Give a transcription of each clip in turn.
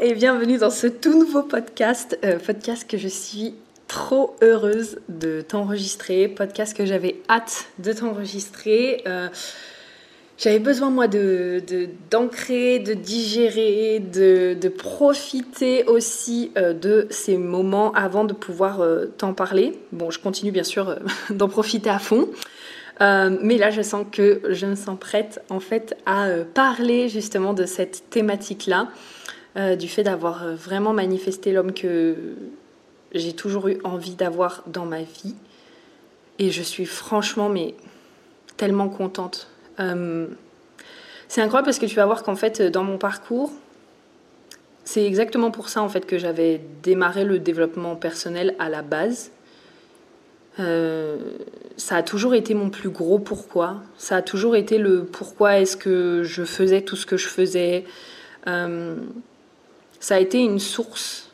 Et bienvenue dans ce tout nouveau podcast, euh, podcast que je suis trop heureuse de t'enregistrer, podcast que j'avais hâte de t'enregistrer. Euh, j'avais besoin, moi, de, d'ancrer, de, digérer, de, profiter aussi euh, de ces moments avant de pouvoir t'en parler. Bon, je continue bien sûr d'en profiter à fond. mais là, je sens que je me sens prête, en fait, à parler justement de cette thématique-là, du fait d'avoir vraiment manifesté l'homme que j'ai toujours eu envie d'avoir dans ma vie. Et je suis franchement, mais tellement contente euh, c'est incroyable parce que tu vas voir qu'en fait, dans mon parcours, c'est exactement pour ça en fait que j'avais démarré le développement personnel à la base. Euh, ça a toujours été mon plus gros pourquoi. Ça a toujours été le pourquoi est-ce que je faisais tout ce que je faisais. Euh, ça a été une source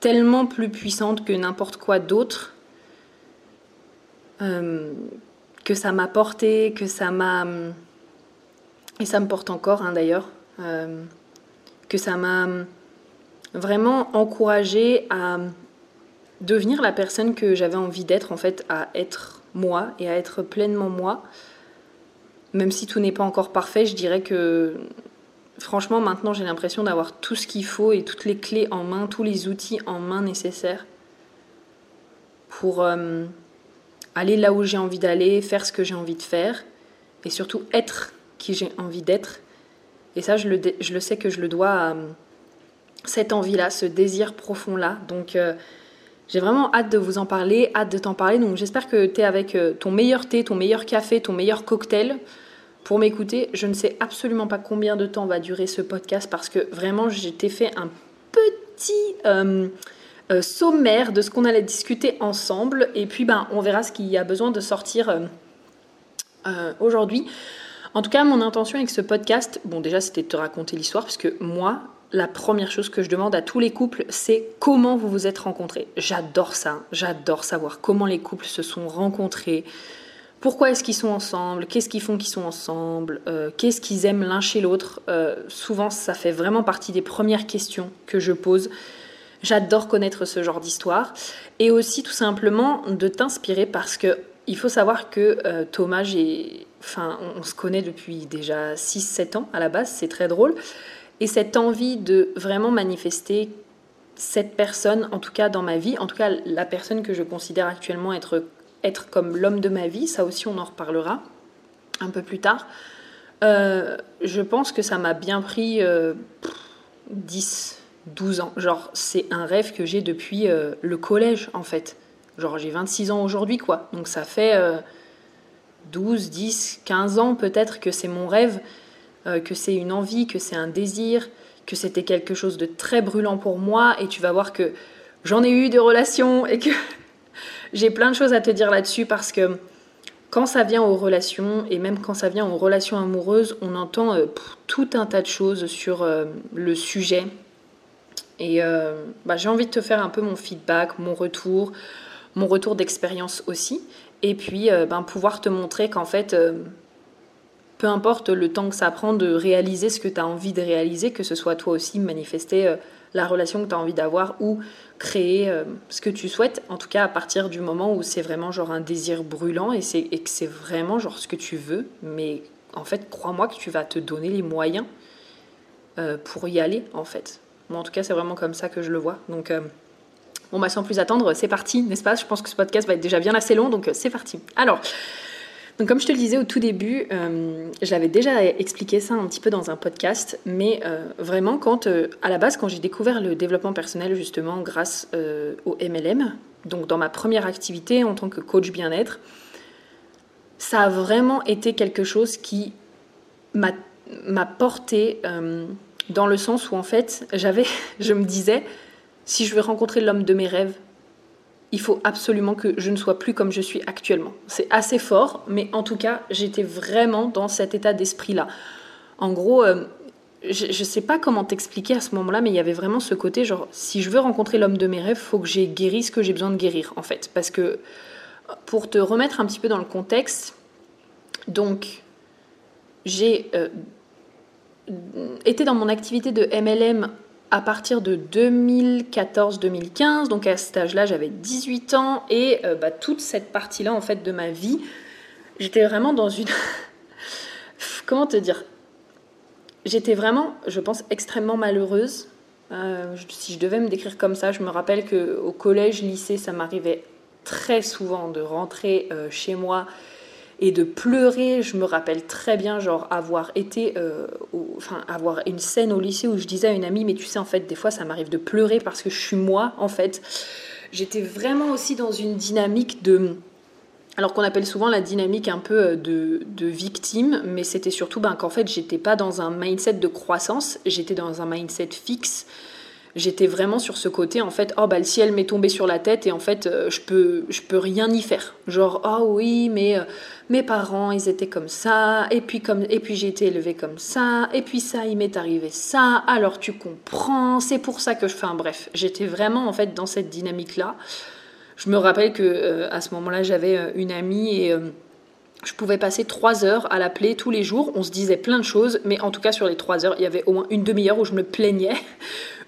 tellement plus puissante que n'importe quoi d'autre que ça m'a porté, que ça m'a... Et ça me porte encore hein, d'ailleurs, euh, que ça m'a vraiment encouragé à devenir la personne que j'avais envie d'être, en fait, à être moi et à être pleinement moi. Même si tout n'est pas encore parfait, je dirais que franchement, maintenant, j'ai l'impression d'avoir tout ce qu'il faut et toutes les clés en main, tous les outils en main nécessaires pour... Euh, aller là où j'ai envie d'aller, faire ce que j'ai envie de faire, et surtout être qui j'ai envie d'être. Et ça, je le, sais que je le dois à euh, cette envie-là, ce désir profond-là. Donc, euh, j'ai vraiment hâte de vous en parler, hâte de t'en parler. Donc, j'espère que tu es avec ton meilleur thé, ton meilleur café, ton meilleur cocktail pour m'écouter. Je ne sais absolument pas combien de temps va durer ce podcast parce que vraiment, j'étais fait un petit... Euh, sommaire de ce qu'on allait discuter ensemble. Et puis, ben, on verra ce qu'il y a besoin de sortir euh, euh, aujourd'hui. En tout cas, mon intention avec ce podcast, bon, déjà, c'était de te raconter l'histoire, parce que moi, la première chose que je demande à tous les couples, c'est comment vous vous êtes rencontrés. J'adore ça, j'adore savoir comment les couples se sont rencontrés, pourquoi est-ce qu'ils sont ensemble, qu'est-ce qu'ils font qu'ils sont ensemble, qu'est-ce qu'ils aiment l'un chez l'autre? souvent, ça fait vraiment partie des premières questions que je pose. J'adore connaître ce genre d'histoire. Et aussi tout simplement de t'inspirer parce que il faut savoir que euh, Thomas, enfin, on, se connaît depuis déjà 6-7 ans à la base, c'est très drôle. Et cette envie de vraiment manifester cette personne, en tout cas dans ma vie, en tout cas la personne que je considère actuellement être, être comme l'homme de ma vie, ça aussi on en reparlera un peu plus tard. Euh, je pense que ça m'a bien pris 10, euh, 12 ans. Genre, c'est un rêve que j'ai depuis euh, le collège, en fait. Genre, j'ai 26 ans aujourd'hui, quoi. Donc, ça fait 12, 10, 15 ans peut-être que c'est mon rêve, euh, que c'est une envie, que c'est un désir, que c'était quelque chose de très brûlant pour moi. Et tu vas voir que j'en ai eu des relations et que j'ai plein de choses à te dire là-dessus parce que quand ça vient aux relations, et même quand ça vient aux relations amoureuses, on entend euh, tout un tas de choses sur le sujet et euh, bah, j'ai envie de te faire un peu mon feedback, mon retour, mon retour d'expérience aussi. Et puis euh, ben, pouvoir te montrer qu'en fait, euh, peu importe le temps que ça prend de réaliser ce que tu as envie de réaliser, que ce soit toi aussi manifester la relation que tu as envie d'avoir ou créer ce que tu souhaites, en tout cas à partir du moment où c'est vraiment genre un désir brûlant et, et que c'est vraiment genre ce que tu veux, mais en fait crois-moi que tu vas te donner les moyens pour y aller en fait en tout cas, c'est vraiment comme ça que je le vois. Donc, euh, bon, bah, sans plus attendre, c'est parti, n'est-ce pas? Je pense que ce podcast va être déjà bien assez long, donc euh, c'est parti. Alors, donc comme je te le disais au tout début, euh, j'avais déjà expliqué ça un petit peu dans un podcast, mais vraiment quand, à la base, quand j'ai découvert le développement personnel justement grâce au MLM, donc dans ma première activité en tant que coach bien-être, ça a vraiment été quelque chose qui m'a porté euh, dans le sens où en fait j'avais, je me disais, si je veux rencontrer l'homme de mes rêves, il faut absolument que je ne sois plus comme je suis actuellement. C'est assez fort, mais en tout cas, j'étais vraiment dans cet état d'esprit-là. En gros, euh, je ne sais pas comment t'expliquer à ce moment-là, mais il y avait vraiment ce côté, genre, si je veux rencontrer l'homme de mes rêves, il faut que j'ai guéri ce que j'ai besoin de guérir, en fait. Parce que, pour te remettre un petit peu dans le contexte, donc, j'ai euh, été dans mon activité de MLM à partir de 2014-2015. Donc à cet âge-là, j'avais 18 ans et euh, bah, toute cette partie-là en fait de ma vie, j'étais vraiment dans une comment te dire? J'étais vraiment, je pense, extrêmement malheureuse. Euh, si je devais me décrire comme ça, je me rappelle que au collège, lycée, ça m'arrivait très souvent de rentrer euh, chez moi et de pleurer. Je me rappelle très bien, genre, avoir été, euh, enfin, avoir une scène au lycée où je disais à une amie, mais tu sais, en fait, des fois, ça m'arrive de pleurer parce que je suis moi, en fait. J'étais vraiment aussi dans une dynamique de. Alors qu'on appelle souvent la dynamique un peu euh, de, de victime, mais c'était surtout ben, qu'en fait, j'étais pas dans un mindset de croissance, j'étais dans un mindset fixe j'étais vraiment sur ce côté en fait oh bah le ciel m'est tombé sur la tête et en fait euh, je peux je peux rien y faire. Genre oh oui mais euh, mes parents ils étaient comme ça et puis comme et puis j'ai été élevée comme ça et puis ça il m'est arrivé ça alors tu comprends c'est pour ça que je fais un bref. J'étais vraiment en fait dans cette dynamique là je me rappelle que euh, à ce moment-là j'avais une amie et je pouvais passer trois heures à l'appeler tous les jours. On se disait plein de choses, mais en tout cas sur les trois heures, il y avait au moins une demi-heure où je me plaignais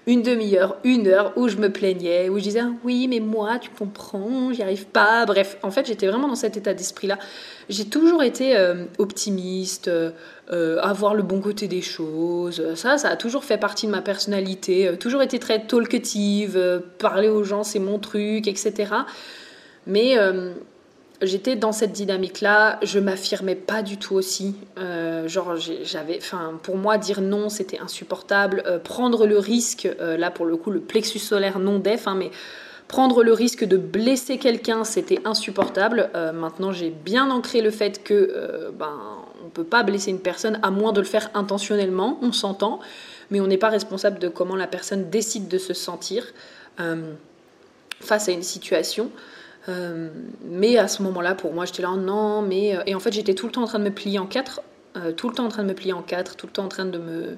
une demi-heure, une heure où je me plaignais, où je disais ah oui mais moi tu comprends, j'y arrive pas. Bref, en fait j'étais vraiment dans cet état d'esprit-là. J'ai toujours été euh, optimiste, euh, avoir le bon côté des choses. Ça, ça a toujours fait partie de ma personnalité. Euh, toujours été très talkative, parler aux gens c'est mon truc, etc. Mais j'étais dans cette dynamique-là, je m'affirmais pas du tout aussi. Euh, genre, j'avais, enfin, pour moi, dire non, c'était insupportable. Euh, prendre le risque, euh, là pour le coup, le plexus solaire non def, hein, mais prendre le risque de blesser quelqu'un, c'était insupportable. maintenant, j'ai bien ancré le fait que, ben, on peut pas blesser une personne à moins de le faire intentionnellement. On s'entend, mais on n'est pas responsable de comment la personne décide de se sentir face à une situation. Euh, mais à ce moment-là, pour moi, j'étais là, non, mais. Euh, et en fait, j'étais tout le temps en train de me plier en quatre, euh, tout le temps en train de me plier en quatre, tout le temps en train de me.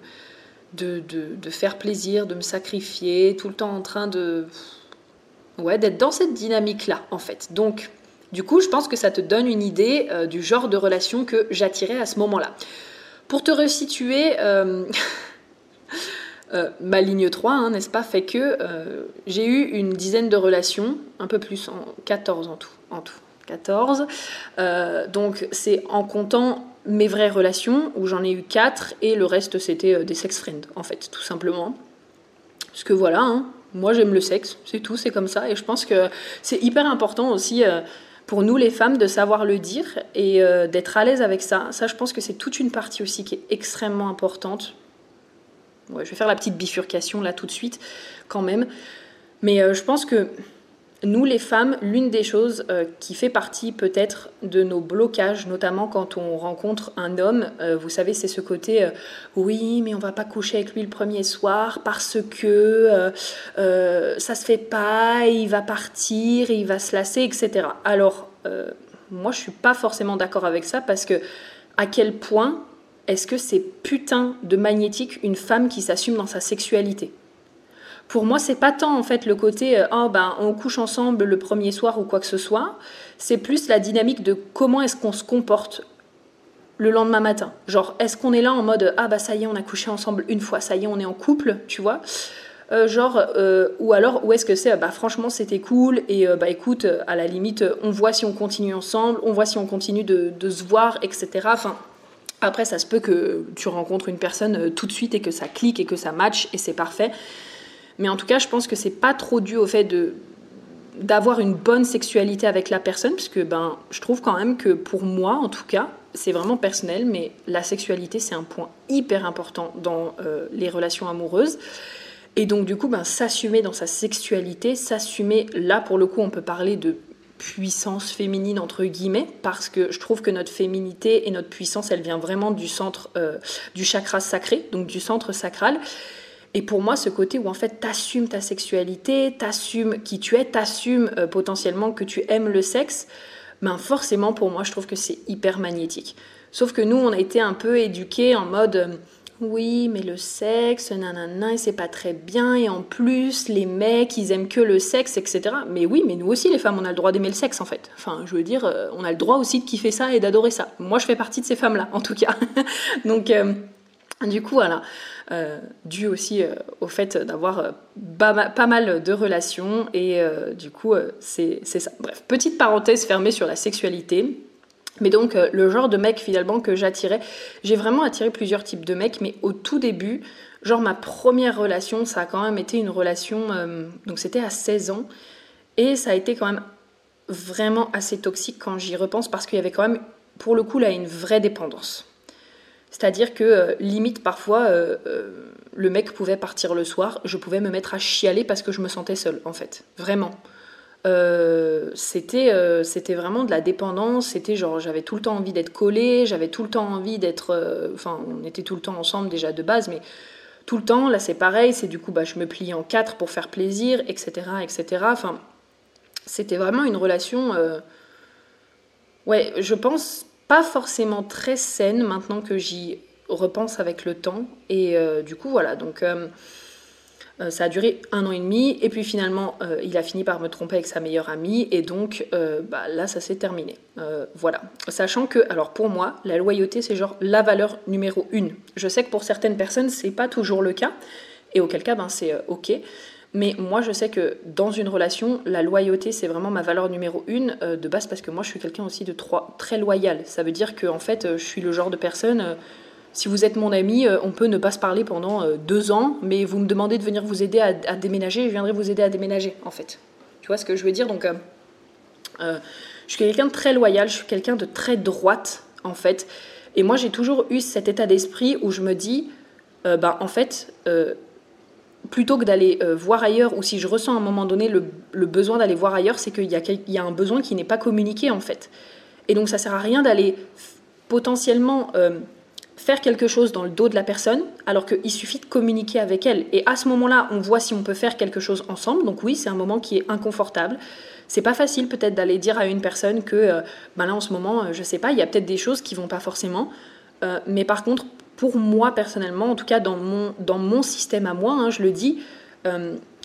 De, de, faire plaisir, de me sacrifier, tout le temps en train de. Ouais, d'être dans cette dynamique-là, en fait. Donc, du coup, je pense que ça te donne une idée du genre de relation que j'attirais à ce moment-là. Pour te resituer. Euh, ma ligne 3, hein, n'est-ce pas, fait que euh, j'ai eu une dizaine de relations, un peu plus, en 14 en tout. En tout 14. Euh, donc c'est en comptant mes vraies relations, où j'en ai eu 4, et le reste c'était des sex friends, en fait, tout simplement. Parce que voilà, hein, moi j'aime le sexe, c'est tout, c'est comme ça, et je pense que c'est hyper important aussi pour nous les femmes de savoir le dire et d'être à l'aise avec ça. Ça, je pense que c'est toute une partie aussi qui est extrêmement importante je vais faire la petite bifurcation là tout de suite quand même. Mais euh, je pense que nous, les femmes, l'une des choses euh, qui fait partie peut-être de nos blocages, notamment quand on rencontre un homme, euh, vous savez, c'est ce côté oui, mais on va pas coucher avec lui le premier soir parce que ça se fait pas, il va partir, il va se lasser, etc. Alors, moi, je suis pas forcément d'accord avec ça parce que à quel point est-ce que c'est putain de magnétique une femme qui s'assume dans sa sexualité? Pour moi, c'est pas tant en fait le côté euh, oh ben on couche ensemble le premier soir ou quoi que ce soit. C'est plus la dynamique de comment est-ce qu'on se comporte le lendemain matin. Genre, est-ce qu'on est là en mode ah bah ça y est, on a couché ensemble une fois, ça y est, on est en couple, tu vois? Euh, genre euh, ou alors où est-ce que c'est bah franchement c'était cool et bah écoute à la limite on voit si on continue ensemble on voit si on continue de, se voir etc après, ça se peut que tu rencontres une personne euh, tout de suite et que ça clique et que ça match et c'est parfait. Mais en tout cas, je pense que c'est pas trop dû au fait de d'avoir une bonne sexualité avec la personne, puisque ben, je trouve quand même que pour moi, en tout cas, c'est vraiment personnel, mais la sexualité, c'est un point hyper important dans euh, les relations amoureuses. Et donc du coup, ben, s'assumer dans sa sexualité, s'assumer, là pour le coup on peut parler de puissance féminine entre guillemets parce que je trouve que notre féminité et notre puissance elle vient vraiment du centre euh, du chakra sacré donc du centre sacral. Et pour moi ce côté où en fait t'assumes ta sexualité t'assumes qui tu es t'assumes euh, potentiellement que tu aimes le sexe ben forcément pour moi je trouve que c'est hyper magnétique. Sauf que nous on a été un peu éduqués en mode euh, oui, mais le sexe, nanana, c'est pas très bien, et en plus, les mecs, ils aiment que le sexe, etc. Mais oui, mais nous aussi, les femmes, on a le droit d'aimer le sexe, en fait. Enfin, je veux dire, euh, on a le droit aussi de kiffer ça et d'adorer ça. Moi, je fais partie de ces femmes-là, en tout cas. Donc, euh, du coup, voilà. Euh, dû aussi au fait d'avoir pas mal de relations, et du coup, c'est ça. Bref, petite parenthèse fermée sur la sexualité. Mais donc, euh, le genre de mec finalement que j'attirais, j'ai vraiment attiré plusieurs types de mecs, mais au tout début, genre ma première relation, ça a quand même été une relation, euh, donc c'était à 16 ans, et ça a été quand même vraiment assez toxique quand j'y repense, parce qu'il y avait quand même, pour le coup, là, une vraie dépendance. C'est-à-dire que, euh, limite, parfois, le mec pouvait partir le soir, je pouvais me mettre à chialer parce que je me sentais seule, en fait. Vraiment. Euh, c'était euh, c'était vraiment de la dépendance c'était genre j'avais tout le temps envie d'être collée j'avais tout le temps envie d'être euh, enfin on était tout le temps ensemble déjà de base mais tout le temps là c'est pareil c'est du coup bah je me plie en quatre pour faire plaisir etc etc enfin c'était vraiment une relation ouais je pense pas forcément très saine maintenant que j'y repense avec le temps et du coup voilà donc euh, ça a duré un an et demi, et puis finalement, euh, il a fini par me tromper avec sa meilleure amie, et donc euh, bah, là, ça s'est terminé. voilà. Sachant que, alors pour moi, la loyauté, c'est genre la valeur numéro une. Je sais que pour certaines personnes, c'est pas toujours le cas, et auquel cas, ben, c'est ok. Mais moi, je sais que dans une relation, la loyauté, c'est vraiment ma valeur numéro une de base parce que moi, je suis quelqu'un aussi de très loyal. Ça veut dire que, en fait, je suis le genre de personne si vous êtes mon ami, euh, on peut ne pas se parler pendant euh, deux ans, mais vous me demandez de venir vous aider à, déménager, je viendrai vous aider à déménager, en fait. Tu vois ce que je veux dire? Donc, euh, je suis quelqu'un de très loyal, je suis quelqu'un de très droite, en fait. Et moi, j'ai toujours eu cet état d'esprit où je me dis, bah, en fait, plutôt que d'aller voir ailleurs, ou si je ressens à un moment donné le, besoin d'aller voir ailleurs, c'est qu'il y, y, a un besoin qui n'est pas communiqué, en fait. Et donc, ça sert à rien d'aller potentiellement faire quelque chose dans le dos de la personne, alors qu'il suffit de communiquer avec elle. Et à ce moment-là, on voit si on peut faire quelque chose ensemble. Donc oui, c'est un moment qui est inconfortable. C'est pas facile peut-être d'aller dire à une personne que, ben là en ce moment, euh, je sais pas, il y a peut-être des choses qui vont pas forcément. Euh, mais par contre, pour moi personnellement, en tout cas dans mon, dans mon système à moi, hein, je le dis,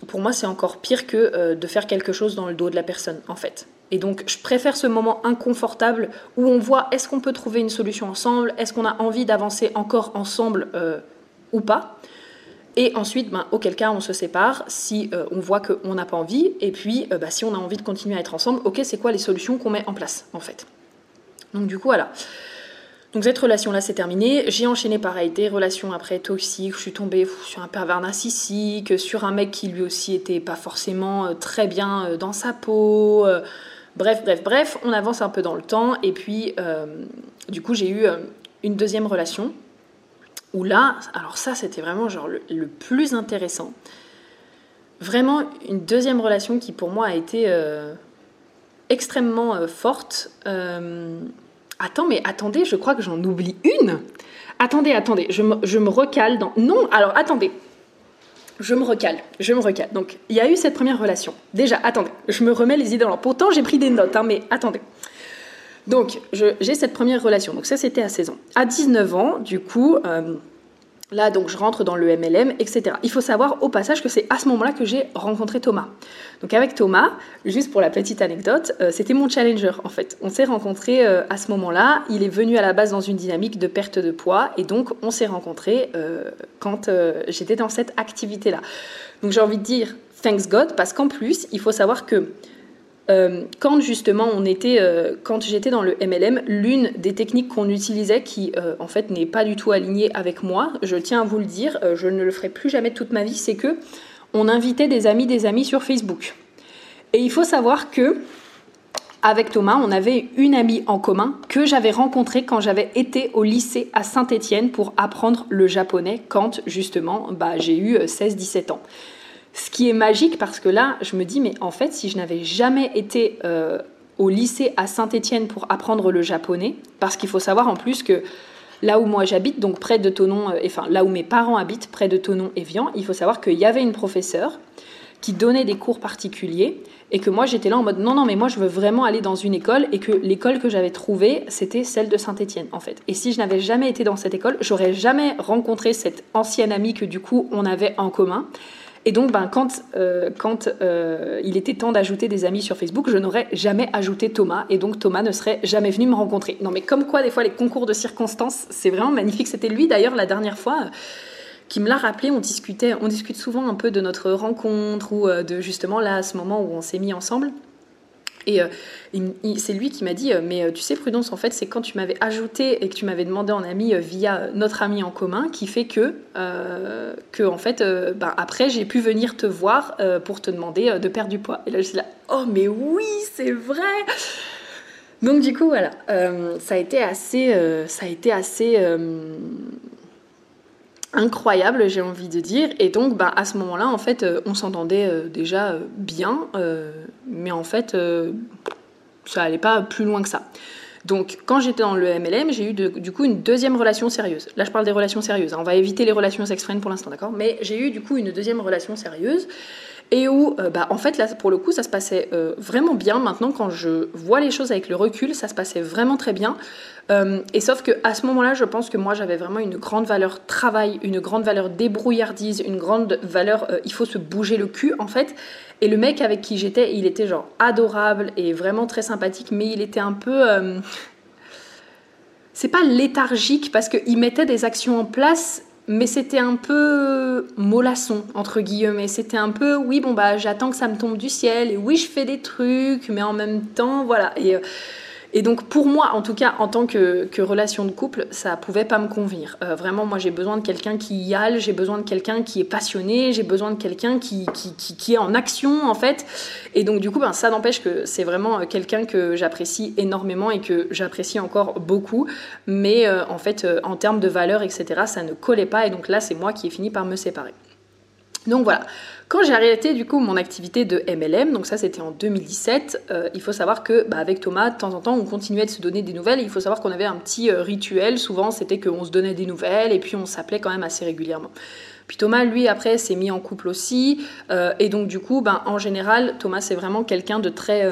pour moi c'est encore pire que de faire quelque chose dans le dos de la personne en fait. Et donc, je préfère ce moment inconfortable où on voit est-ce qu'on peut trouver une solution ensemble, est-ce qu'on a envie d'avancer encore ensemble euh, ou pas. Et ensuite, ben, auquel cas on se sépare si euh, on voit qu'on n'a pas envie. Et puis, euh, bah, si on a envie de continuer à être ensemble, ok, c'est quoi les solutions qu'on met en place en fait? Donc, du coup, voilà. Donc cette relation-là, c'est terminé. J'ai enchaîné pareil des relations après toxiques. Je suis tombée sur un pervers narcissique, sur un mec qui lui aussi était pas forcément très bien dans sa peau. Bref, bref, bref, on avance un peu dans le temps. Et puis, euh, du coup, j'ai eu euh, une deuxième relation où là, alors ça, c'était vraiment genre le, plus intéressant. Vraiment une deuxième relation qui pour moi a été euh, extrêmement forte. Attends, mais attendez, je crois que j'en oublie une. Attendez, attendez, je me, je me recale dans... Non, alors attendez, je me recale, je me recale. Donc, il y a eu cette première relation. Déjà, attendez, je me remets les idées en Pourtant, j'ai pris des notes, hein, mais attendez. Donc, j'ai cette première relation. Donc, ça, c'était à 16 ans. À 19 ans, du coup, euh, Là, donc, je rentre dans le MLM, etc. Il faut savoir au passage que c'est à ce moment-là que j'ai rencontré Thomas. Donc, avec Thomas, juste pour la petite anecdote, euh, c'était mon challenger en fait. On s'est rencontrés euh, à ce moment-là. Il est venu à la base dans une dynamique de perte de poids et donc on s'est rencontrés euh, quand j'étais dans cette activité-là. Donc, j'ai envie de dire thanks God parce qu'en plus, il faut savoir que euh, quand justement on était, euh, quand j'étais dans le MLM, l'une des techniques qu'on utilisait qui euh, en fait n'est pas du tout alignée avec moi, je tiens à vous le dire, je ne le ferai plus jamais toute ma vie, c'est que on invitait des amis des amis sur Facebook. Et il faut savoir que avec Thomas, on avait une amie en commun que j'avais rencontrée quand j'avais été au lycée à Saint-Étienne pour apprendre le japonais quand justement bah, j'ai eu 16-17 ans. Ce qui est magique parce que là, je me dis, mais en fait, si je n'avais jamais été euh, au lycée à Saint-Étienne pour apprendre le japonais, parce qu'il faut savoir en plus que là où moi j'habite, donc près de Tonon, euh, enfin là où mes parents habitent, près de Tonon et Vian, il faut savoir qu'il y avait une professeure qui donnait des cours particuliers et que moi j'étais là en mode non non mais moi je veux vraiment aller dans une école et que l'école que j'avais trouvée c'était celle de Saint-Étienne en fait. Et si je n'avais jamais été dans cette école, j'aurais jamais rencontré cette ancienne amie que du coup on avait en commun. Et donc, ben, quand, euh, euh, il était temps d'ajouter des amis sur Facebook, je n'aurais jamais ajouté Thomas. Et donc, Thomas ne serait jamais venu me rencontrer. Non, mais comme quoi, des fois, les concours de circonstances, c'est vraiment magnifique. C'était lui, d'ailleurs, la dernière fois qui me l'a rappelé. On discutait, on discute souvent un peu de notre rencontre ou euh, de justement là, à ce moment où on s'est mis ensemble. Et euh, c'est lui qui m'a dit, euh, mais tu sais Prudence, en fait, c'est quand tu m'avais ajouté et que tu m'avais demandé en ami via notre ami en commun, qui fait que, que en fait, ben, après, j'ai pu venir te voir pour te demander de perdre du poids. Et là, je suis là, oh mais oui, c'est vrai donc du coup voilà, ça a été assez, ça a été assez incroyable, j'ai envie de dire. Et donc, bah, à ce moment-là, en fait, euh, on s'entendait euh, déjà euh, bien, mais en fait, ça allait pas plus loin que ça. Donc, quand j'étais dans le MLM, j'ai eu du coup une deuxième relation sérieuse. Là, je parle des relations sérieuses. Hein. On va éviter les relations extrêmes pour l'instant, d'accord? Mais j'ai eu du coup une deuxième relation sérieuse et où, bah, en fait, là, pour le coup, ça se passait vraiment bien. Maintenant, quand je vois les choses avec le recul, ça se passait vraiment très bien. Euh, et sauf que à ce moment-là, je pense que moi j'avais vraiment une grande valeur travail, une grande valeur débrouillardise, une grande valeur euh, il faut se bouger le cul en fait. Et le mec avec qui j'étais, il était genre adorable et vraiment très sympathique, mais il était un peu euh, c'est pas léthargique parce qu'il mettait des actions en place mais c'était un peu mollasson entre guillemets. C'était un peu oui bon bah j'attends que ça me tombe du ciel et oui je fais des trucs mais en même temps voilà. Et et donc pour moi, en tout cas en tant que, relation de couple, ça pouvait pas me convenir. Euh, vraiment, moi j'ai besoin de quelqu'un qui y aille, j'ai besoin de quelqu'un qui est passionné, j'ai besoin de quelqu'un qui, qui, est en action en fait. Et donc du coup, ben, ça n'empêche que c'est vraiment euh, quelqu'un que j'apprécie énormément et que j'apprécie encore beaucoup. Mais euh, en fait, en termes de valeur, etc., ça ne collait pas. Et donc là, c'est moi qui ai fini par me séparer. Donc voilà. Quand j'ai arrêté du coup mon activité de MLM, donc ça c'était en 2017, euh, il faut savoir que bah, avec Thomas, de temps en temps, on continuait de se donner des nouvelles. il faut savoir qu'on avait un petit euh, rituel. Souvent, c'était qu'on se donnait des nouvelles et puis on s'appelait quand même assez régulièrement. Puis Thomas, lui, après, s'est mis en couple aussi. Euh, et donc, du coup, ben, en général, Thomas, c'est vraiment quelqu'un de très.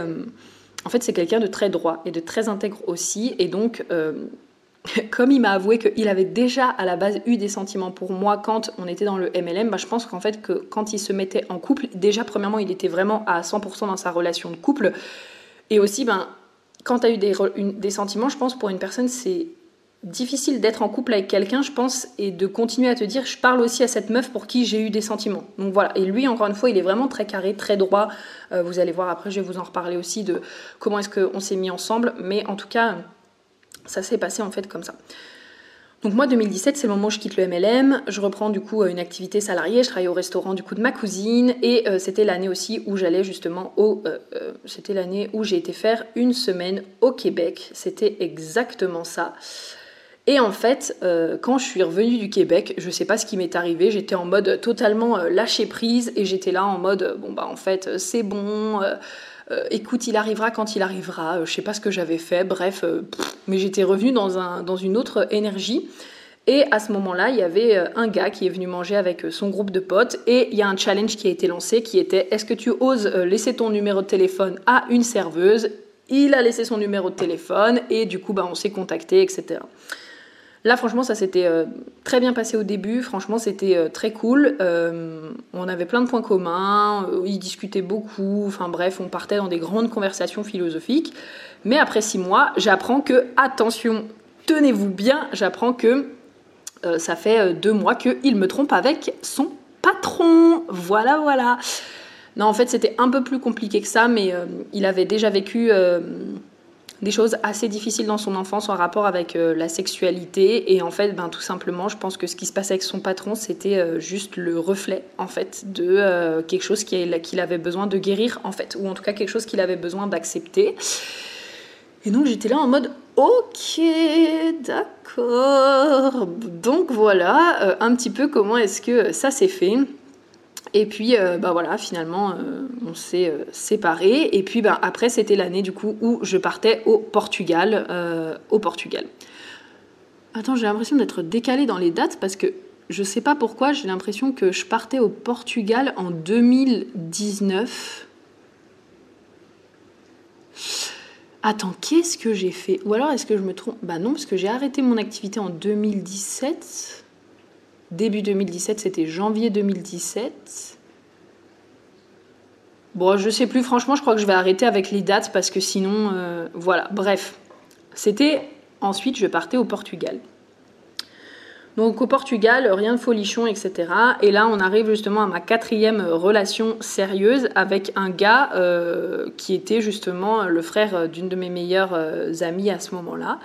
en fait, c'est quelqu'un de très droit et de très intègre aussi. Et donc, comme il m'a avoué qu'il avait déjà à la base eu des sentiments pour moi quand on était dans le MLM, bah, je pense qu'en fait que quand il se mettait en couple, déjà premièrement il était vraiment à 100% dans sa relation de couple. Et aussi, ben, quand tu as eu des, des sentiments, je pense pour une personne c'est difficile d'être en couple avec quelqu'un, je pense, et de continuer à te dire, je parle aussi à cette meuf pour qui j'ai eu des sentiments. Donc voilà. Et lui, encore une fois, il est vraiment très carré, très droit. Euh, vous allez voir après, je vais vous en reparler aussi de comment est-ce qu'on s'est mis ensemble. Mais en tout cas, ça s'est passé en fait comme ça. Donc moi 2017 c'est le moment où je quitte le MLM, je reprends du coup euh, une activité salariée, je travaille au restaurant du coup de ma cousine. Et euh, c'était l'année aussi où j'allais justement au euh, c'était l'année où j'ai été faire une semaine au Québec, c'était exactement ça. Et en fait, quand je suis revenue du Québec, je sais pas ce qui m'est arrivé, j'étais en mode totalement lâcher prise. Et j'étais là en mode bon bah en fait c'est bon euh, écoute, il arrivera quand il arrivera, euh, je sais pas ce que j'avais fait, bref, euh, mais j'étais revenue dans, un, dans une autre énergie. Et à ce moment-là, il y avait un gars qui est venu manger avec son groupe de potes et il y a un challenge qui a été lancé qui était est-ce que tu oses laisser ton numéro de téléphone à une serveuse? Il a laissé son numéro de téléphone et du coup, bah, on s'est contacté, etc. Là, franchement, ça s'était euh, très bien passé au début. Franchement, c'était euh, très cool. Euh, on avait plein de points communs. ils discutaient beaucoup. Enfin bref, on partait dans des grandes conversations philosophiques. Mais après six mois, j'apprends que, attention, tenez-vous bien, j'apprends que ça fait deux mois qu'il me trompe avec son patron. Voilà, voilà. Non, en fait, c'était un peu plus compliqué que ça, mais il avait déjà vécu des choses assez difficiles dans son enfance en rapport avec euh, la sexualité. Et en fait, ben, tout simplement, je pense que ce qui se passait avec son patron, c'était euh, juste le reflet, en fait, de euh, quelque chose qu'il avait besoin de guérir, en fait, ou en tout cas quelque chose qu'il avait besoin d'accepter. Et donc j'étais là en mode ok, d'accord. Donc voilà un petit peu comment est-ce que ça s'est fait. Et puis, euh, bah voilà, finalement, euh, on s'est euh, séparés. Et puis, bah, après, c'était l'année du coup où je partais au Portugal. au Portugal. Attends, j'ai l'impression d'être décalée dans les dates parce que je sais pas pourquoi, j'ai l'impression que je partais au Portugal en 2019. Attends, qu'est-ce que j'ai fait? Ou alors est-ce que je me trompe? Bah non, parce que j'ai arrêté mon activité en 2017 début 2017, c'était janvier 2017. Bon, je sais plus, franchement, je crois que je vais arrêter avec les dates parce que sinon, euh, voilà, bref. C'était ensuite, je partais au Portugal. Donc au Portugal, rien de folichon, etc. Et là, on arrive justement à ma quatrième relation sérieuse avec un gars euh, qui était justement le frère d'une de mes meilleures euh, amies à ce moment-là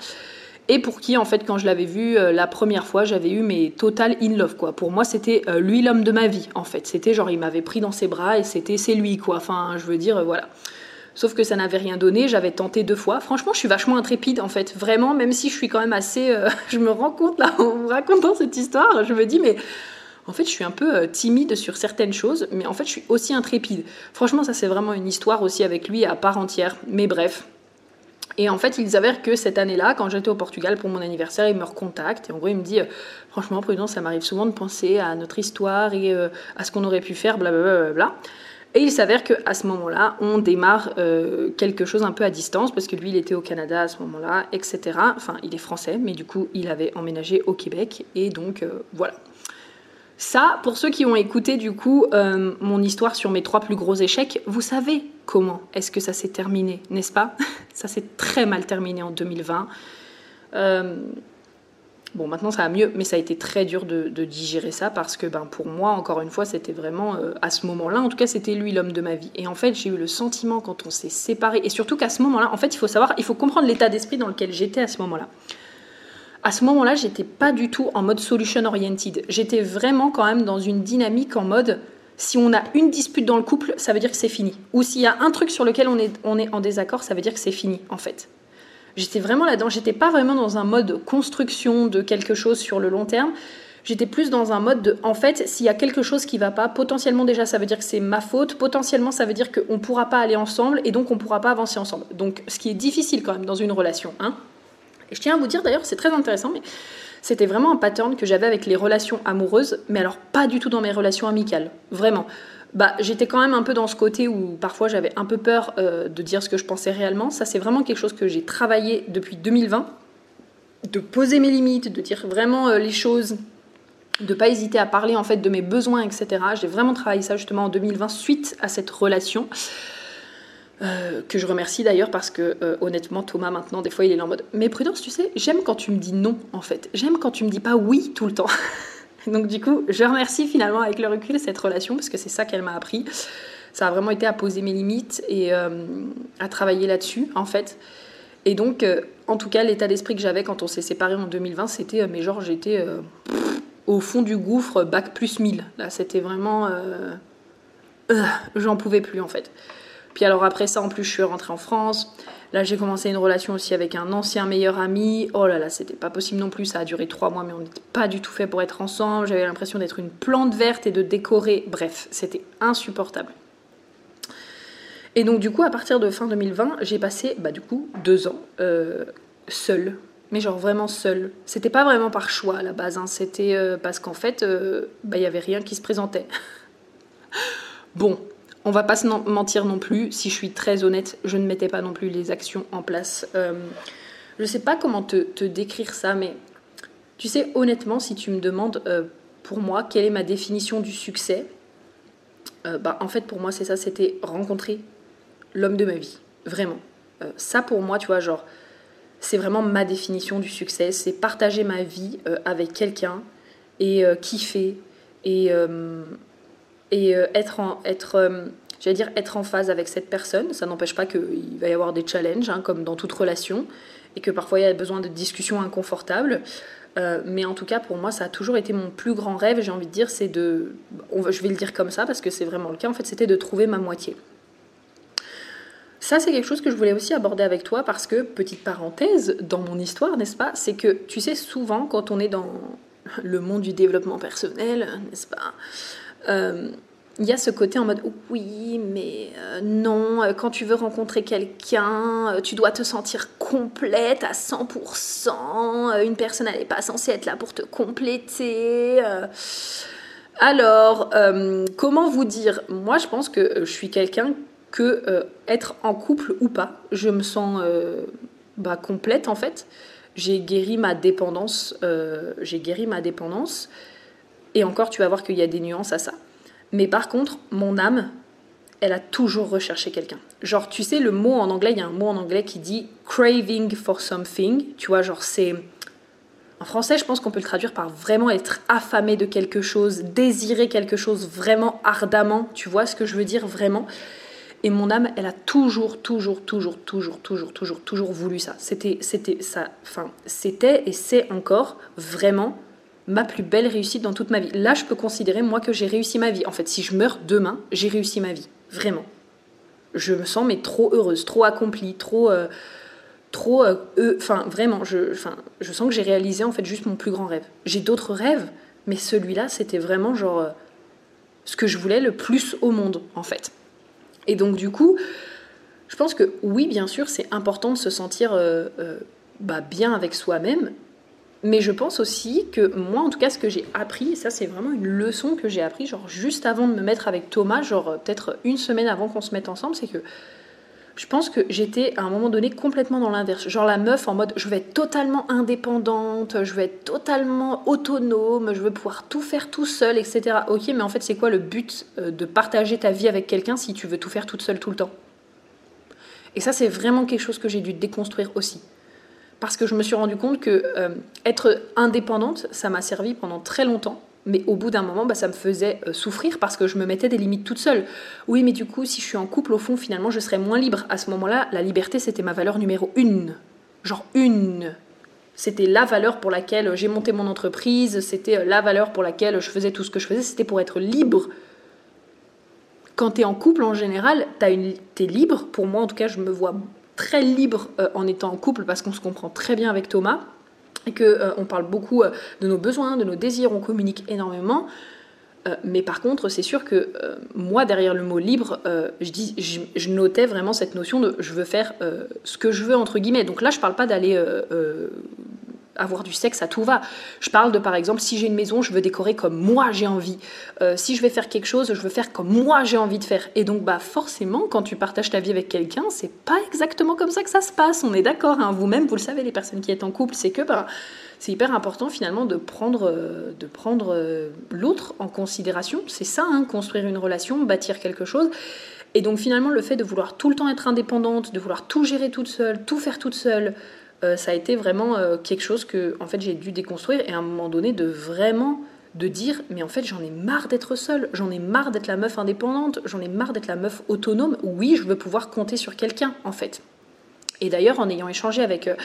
et pour qui en fait quand je l'avais vu euh, la première fois j'avais eu mes total in love quoi. Pour moi c'était euh, lui l'homme de ma vie en fait. C'était genre il m'avait pris dans ses bras et c'était c'est lui quoi. Enfin je veux dire euh, voilà. Sauf que ça n'avait rien donné j'avais tenté deux fois. Franchement je suis vachement intrépide en fait. Vraiment même si je suis quand même assez je me rends compte là en racontant cette histoire je me dis mais en fait, je suis un peu timide sur certaines choses, mais en fait, je suis aussi intrépide. Franchement, ça, c'est vraiment une histoire aussi avec lui à part entière. Mais bref, et en fait, il s'avère que cette année-là, quand j'étais au Portugal pour mon anniversaire, il me recontacte et en gros, il me dit euh, Franchement, Prudence, ça m'arrive souvent de penser à notre histoire et euh, à ce qu'on aurait pu faire, blablabla. Bla, Et il s'avère qu'à ce moment-là, on démarre euh, quelque chose un peu à distance, parce que lui, il était au Canada à ce moment-là, etc. Enfin, il est français, mais du coup, il avait emménagé au Québec. Et donc, voilà. Ça, pour ceux qui ont écouté du coup euh, mon histoire sur mes trois plus gros échecs, vous savez comment est-ce que ça s'est terminé, n'est-ce pas? Ça s'est très mal terminé en 2020. Euh, bon, maintenant ça va mieux, mais ça a été très dur de, digérer ça parce que ben, pour moi, encore une fois, c'était vraiment euh, à ce moment-là, en tout cas, c'était lui l'homme de ma vie. Et en fait, j'ai eu le sentiment quand on s'est séparés, et surtout qu'à ce moment-là, en fait, il faut savoir, il faut comprendre l'état d'esprit dans lequel j'étais à ce moment-là à ce moment-là, j'étais pas du tout en mode solution oriented. J'étais vraiment quand même dans une dynamique en mode si on a une dispute dans le couple, ça veut dire que c'est fini. Ou s'il y a un truc sur lequel on est, on est en désaccord, ça veut dire que c'est fini en fait. J'étais vraiment là-dedans. J'étais pas vraiment dans un mode construction de quelque chose sur le long terme. J'étais plus dans un mode de, en fait, s'il y a quelque chose qui va pas, potentiellement déjà ça veut dire que c'est ma faute, potentiellement ça veut dire qu'on pourra pas aller ensemble et donc on pourra pas avancer ensemble. Donc ce qui est difficile quand même dans une relation, hein. Je tiens à vous dire d'ailleurs, c'est très intéressant, mais c'était vraiment un pattern que j'avais avec les relations amoureuses, mais alors pas du tout dans mes relations amicales, vraiment. Bah, j'étais quand même un peu dans ce côté où parfois j'avais un peu peur euh, de dire ce que je pensais réellement. Ça, c'est vraiment quelque chose que j'ai travaillé depuis 2020, de poser mes limites, de dire vraiment euh, les choses, de pas hésiter à parler en fait de mes besoins, etc. J'ai vraiment travaillé ça justement en 2020 suite à cette relation. Euh, que je remercie d'ailleurs parce que euh, honnêtement Thomas maintenant des fois il est en mode mais prudence tu sais j'aime quand tu me dis non en fait. J'aime quand tu me dis pas oui tout le temps. Donc du coup je remercie finalement avec le recul cette relation parce que c'est ça qu'elle m'a appris. Ça a vraiment été à poser mes limites et euh, à travailler là-dessus en fait. Et donc en tout cas l'état d'esprit que j'avais quand on s'est séparés en 2020 c'était mais genre j'étais au fond du gouffre bac plus 1000 là c'était vraiment j'en pouvais plus en fait puis alors après ça, en plus, je suis rentrée en France. Là, j'ai commencé une relation aussi avec un ancien meilleur ami. Oh là là, c'était pas possible non plus. Ça a duré trois mois, mais on n'était pas du tout fait pour être ensemble. J'avais l'impression d'être une plante verte et de décorer. Bref, c'était insupportable. Et donc, du coup, à partir de fin 2020, j'ai passé, bah, du coup, deux ans euh, seule. Mais genre vraiment seule. C'était pas vraiment par choix à la base. Hein. C'était euh, parce qu'en fait, euh, bah, il n'y avait rien qui se présentait. bon, on va pas se mentir non plus, si je suis très honnête, je ne mettais pas non plus les actions en place. Euh, je ne sais pas comment te, décrire ça, mais tu sais, honnêtement, si tu me demandes euh, pour moi quelle est ma définition du succès, euh, bah, en fait, pour moi, c'est ça, c'était rencontrer l'homme de ma vie. Vraiment. ça, pour moi, tu vois, genre, c'est vraiment ma définition du succès. C'est partager ma vie avec quelqu'un et kiffer et et euh, être, en, être euh, j'allais dire être en phase avec cette personne. Ça n'empêche pas qu'il va y avoir des challenges, hein, comme dans toute relation, et que parfois il y a besoin de discussions inconfortables. Euh, mais en tout cas, pour moi, ça a toujours été mon plus grand rêve, j'ai envie de dire, c'est de... je vais le dire comme ça, parce que c'est vraiment le cas, en fait, c'était de trouver ma moitié. Ça, c'est quelque chose que je voulais aussi aborder avec toi, parce que, petite parenthèse, dans mon histoire, n'est-ce pas, c'est que, tu sais, souvent, quand on est dans le monde du développement personnel, n'est-ce pas il y a ce côté en mode oui, mais euh, non, euh, quand tu veux rencontrer quelqu'un, euh, tu dois te sentir complète à 100%. une personne, n'est pas censée être là pour te compléter. Alors, comment vous dire? Moi, je pense que je suis quelqu'un que être en couple ou pas, je me sens bah, complète en fait. J'ai guéri ma dépendance. J'ai guéri ma dépendance. Et encore, tu vas voir qu'il y a des nuances à ça. Mais par contre, mon âme, elle a toujours recherché quelqu'un. Genre, tu sais, le mot en anglais, il y a un mot en anglais qui dit craving for something. Tu vois, genre, c'est. En français, je pense qu'on peut le traduire par vraiment être affamé de quelque chose, désirer quelque chose vraiment ardemment. Tu vois ce que je veux dire vraiment? Et mon âme, elle a toujours, toujours, toujours, toujours, toujours, toujours, toujours voulu ça. C'était, c'était ça. Enfin, c'était et c'est encore vraiment ma plus belle réussite dans toute ma vie. Là, je peux considérer, moi, que j'ai réussi ma vie. En fait, si je meurs demain, j'ai réussi ma vie. Vraiment. Je me sens, mais trop heureuse, trop accomplie, trop. Euh, trop. Euh, enfin, vraiment, je, je sens que j'ai réalisé, en fait, juste mon plus grand rêve. J'ai d'autres rêves, mais celui-là, c'était vraiment, genre. Euh, ce que je voulais le plus au monde, en fait. Et donc, du coup, je pense que oui, bien sûr, c'est important de se sentir bah, bien avec soi-même, mais je pense aussi que moi, en tout cas, ce que j'ai appris, et ça c'est vraiment une leçon que j'ai appris, genre juste avant de me mettre avec Thomas, genre euh, peut-être une semaine avant qu'on se mette ensemble, c'est que je pense que j'étais à un moment donné complètement dans l'inverse. Genre la meuf en mode je vais être totalement indépendante, je vais être totalement autonome, je veux pouvoir tout faire tout seul, etc. Ok, mais en fait, c'est quoi le but euh, de partager ta vie avec quelqu'un si tu veux tout faire toute seule tout le temps? Et ça, c'est vraiment quelque chose que j'ai dû déconstruire aussi parce que je me suis rendu compte que euh, être indépendante, ça m'a servi pendant très longtemps. Mais au bout d'un moment, bah, ça me faisait euh, souffrir parce que je me mettais des limites toute seule. Oui, mais du coup, si je suis en couple, au fond, finalement, je serais moins libre. À ce moment-là, la liberté, c'était ma valeur numéro une. Genre une. C'était la valeur pour laquelle j'ai monté mon entreprise, c'était euh, la valeur pour laquelle je faisais tout ce que je faisais, c'était pour être libre. Quand tu es en couple, en général, tu es libre. Pour moi, en tout cas, je me vois très libre euh, en étant en couple parce qu'on se comprend très bien avec Thomas et que euh, on parle beaucoup euh, de nos besoins, de nos désirs, on communique énormément. mais par contre, c'est sûr que moi, derrière le mot libre, je, notais vraiment cette notion de je veux faire ce que je veux, entre guillemets. Donc là, je parle pas d'aller avoir du sexe à tout va. Je parle de, par exemple, si j'ai une maison, je veux décorer comme moi j'ai envie. Euh, si je vais faire quelque chose, je veux faire comme moi j'ai envie de faire. Et donc, bah, forcément, quand tu partages ta vie avec quelqu'un, c'est pas exactement comme ça que ça se passe. On est d'accord. Hein. Vous-même, vous le savez, les personnes qui êtes en couple, c'est que bah, c'est hyper important finalement de prendre, euh, de prendre euh, l'autre en considération. C'est ça, hein, construire une relation, bâtir quelque chose. Et donc finalement, le fait de vouloir tout le temps être indépendante, de vouloir tout gérer toute seule, tout faire toute seule, ça a été vraiment euh, quelque chose que en fait j'ai dû déconstruire et à un moment donné de vraiment de dire mais en fait j'en ai marre d'être seule, j'en ai marre d'être la meuf indépendante, j'en ai marre d'être la meuf autonome. Oui, je veux pouvoir compter sur quelqu'un en fait. Et d'ailleurs en ayant échangé avec euh,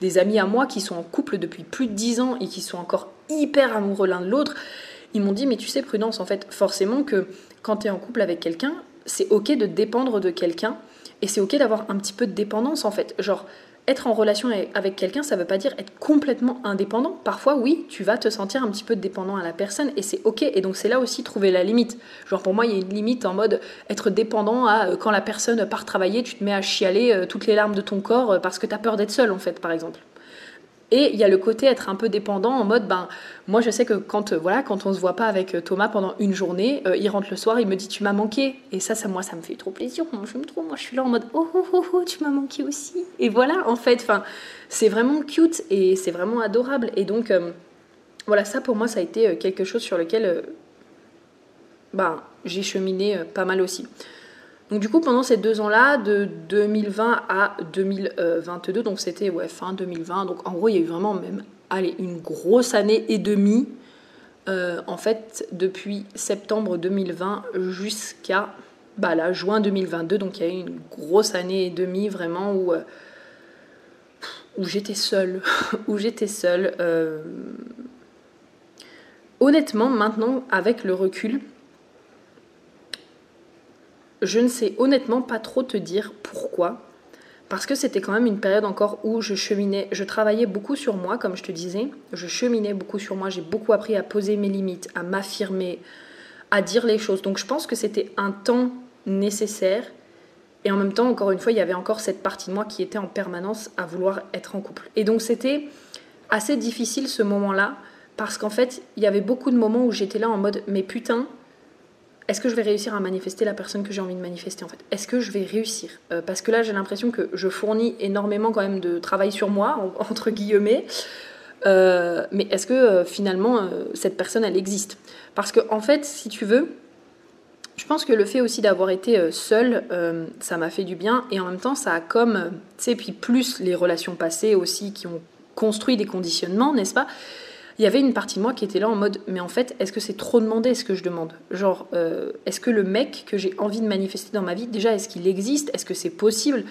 des amis à moi qui sont en couple depuis plus de 10 ans et qui sont encore hyper amoureux l'un de l'autre, ils m'ont dit mais tu sais Prudence en fait forcément que quand tu es en couple avec quelqu'un, c'est OK de dépendre de quelqu'un et c'est OK d'avoir un petit peu de dépendance en fait. Genre être en relation avec quelqu'un, ça ne veut pas dire être complètement indépendant. Parfois, oui, tu vas te sentir un petit peu dépendant à la personne et c'est ok. Et donc, c'est là aussi trouver la limite. Genre, pour moi, il y a une limite en mode être dépendant à euh, quand la personne part travailler, tu te mets à chialer euh, toutes les larmes de ton corps euh, parce que tu as peur d'être seul, en fait, par exemple. Et il y a le côté être un peu dépendant en mode, ben, moi je sais que quand, euh, voilà, quand on se voit pas avec euh, Thomas pendant une journée, euh, il rentre le soir, il me dit tu m'as manqué. Et ça, ça, moi, ça me fait trop plaisir. Moi, je me trouve, moi je suis là en mode oh oh oh, oh tu m'as manqué aussi. Et voilà, en fait, c'est vraiment cute et c'est vraiment adorable. Et donc, voilà, ça pour moi, ça a été quelque chose sur lequel ben, j'ai cheminé pas mal aussi. Donc du coup, pendant ces deux ans-là, de 2020 à 2022, donc c'était ouais, fin 2020, donc en gros, il y a eu vraiment même allez, une grosse année et demie, euh, en fait, depuis septembre 2020 jusqu'à bah là, juin 2022, donc il y a eu une grosse année et demie vraiment où, j'étais seule. où j'étais seule. Euh, honnêtement, maintenant, avec le recul, je ne sais honnêtement pas trop te dire pourquoi. Parce que c'était quand même une période encore où je cheminais, je travaillais beaucoup sur moi, comme je te disais. Je cheminais beaucoup sur moi, j'ai beaucoup appris à poser mes limites, à m'affirmer, à dire les choses. Donc je pense que c'était un temps nécessaire. Et en même temps, encore une fois, il y avait encore cette partie de moi qui était en permanence à vouloir être en couple. Et donc c'était assez difficile ce moment-là, parce qu'en fait, il y avait beaucoup de moments où j'étais là en mode, mais putain, est-ce que je vais réussir à manifester la personne que j'ai envie de manifester en fait? Est-ce que je vais réussir? Euh, Parce que là, j'ai l'impression que je fournis énormément quand même de travail sur moi, entre guillemets. Euh, mais est-ce que euh, finalement, cette personne, elle existe? Parce que en fait, si tu veux, je pense que le fait aussi d'avoir été seule, ça m'a fait du bien. Et en même temps, ça a comme, tu sais, puis plus les relations passées aussi qui ont construit des conditionnements, n'est-ce pas? Il y avait une partie de moi qui était là en mode mais en fait est-ce que c'est trop demandé ce que je demande? Genre euh, est-ce que le mec que j'ai envie de manifester dans ma vie déjà est-ce qu'il existe? Est-ce que c'est possible?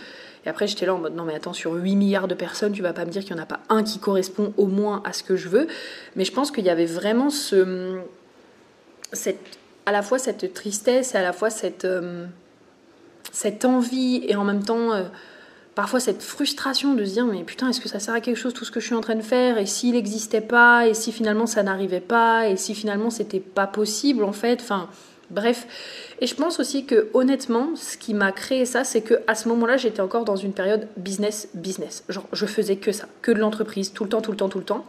Et après j'étais là en mode non mais attends sur 8 milliards de personnes tu vas pas me dire qu'il n'y en a pas un qui correspond au moins à ce que je veux. Mais je pense qu'il y avait vraiment ce cette à la fois cette tristesse et à la fois cette euh, cette envie et en même temps euh, parfois cette frustration de se dire mais putain est-ce que ça sert à quelque chose tout ce que je suis en train de faire et s'il n'existait pas et si finalement ça n'arrivait pas et si finalement c'était pas possible en fait enfin bref. Et je pense aussi que honnêtement ce qui m'a créé ça c'est que à ce moment-là j'étais encore dans une période business business. Genre je faisais que ça que de l'entreprise tout le temps tout le temps tout le temps.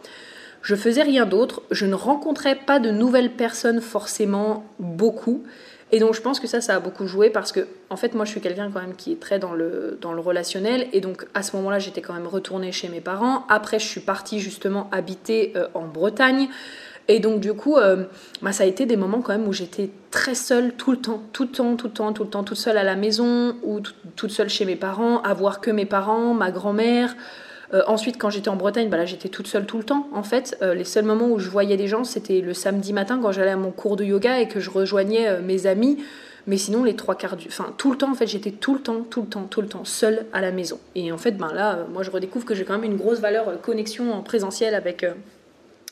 Je faisais rien d'autre, je ne rencontrais pas de nouvelles personnes forcément beaucoup. Et donc je pense que ça, ça a beaucoup joué parce que, en fait, moi je suis quelqu'un quand même qui est très dans le, dans le relationnel. Et donc à ce moment-là, j'étais quand même retournée chez mes parents. Après, je suis partie justement habiter euh, en Bretagne. Et donc du coup, euh, bah, ça a été des moments quand même où j'étais très seule tout le temps, tout le temps, tout le temps, tout le temps, toute seule à la maison ou toute seule chez mes parents, à voir que mes parents, ma grand-mère. Euh, ensuite, quand j'étais en Bretagne, bah là, j'étais toute seule tout le temps. En fait, euh, les seuls moments où je voyais des gens, c'était le samedi matin quand j'allais à mon cours de yoga et que je rejoignais euh, mes amis. Mais sinon, les trois quarts du. Enfin, tout le temps, en fait, j'étais tout le temps, tout le temps, tout le temps seule à la maison. Et en fait, ben là, moi, je redécouvre que j'ai quand même une grosse valeur connexion en présentiel avec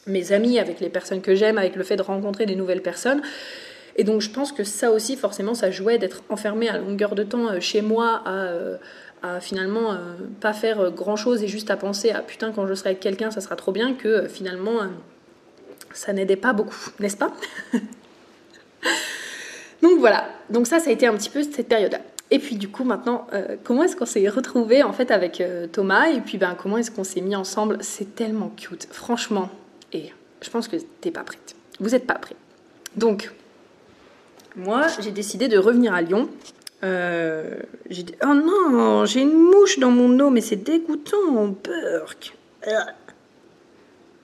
mes amis, avec les personnes que j'aime, avec le fait de rencontrer des nouvelles personnes. Et donc, je pense que ça aussi, forcément, ça jouait d'être enfermée à longueur de temps chez moi à finalement euh, pas faire euh, grand chose et juste à penser à putain quand je serai avec quelqu'un ça sera trop bien que euh, finalement ça n'aidait pas beaucoup, n'est-ce pas? Donc voilà, donc ça ça a été un petit peu cette période-là. Et puis du coup maintenant, comment est-ce qu'on s'est retrouvé en fait avec Thomas? Et puis ben comment est-ce qu'on s'est mis ensemble? C'est tellement cute, franchement. Et je pense que t'es pas prête. Vous n'êtes pas prêts. Donc moi j'ai décidé de revenir à Lyon euh, j'ai dit, oh non, j'ai une mouche dans mon eau, mais c'est dégoûtant, Burk.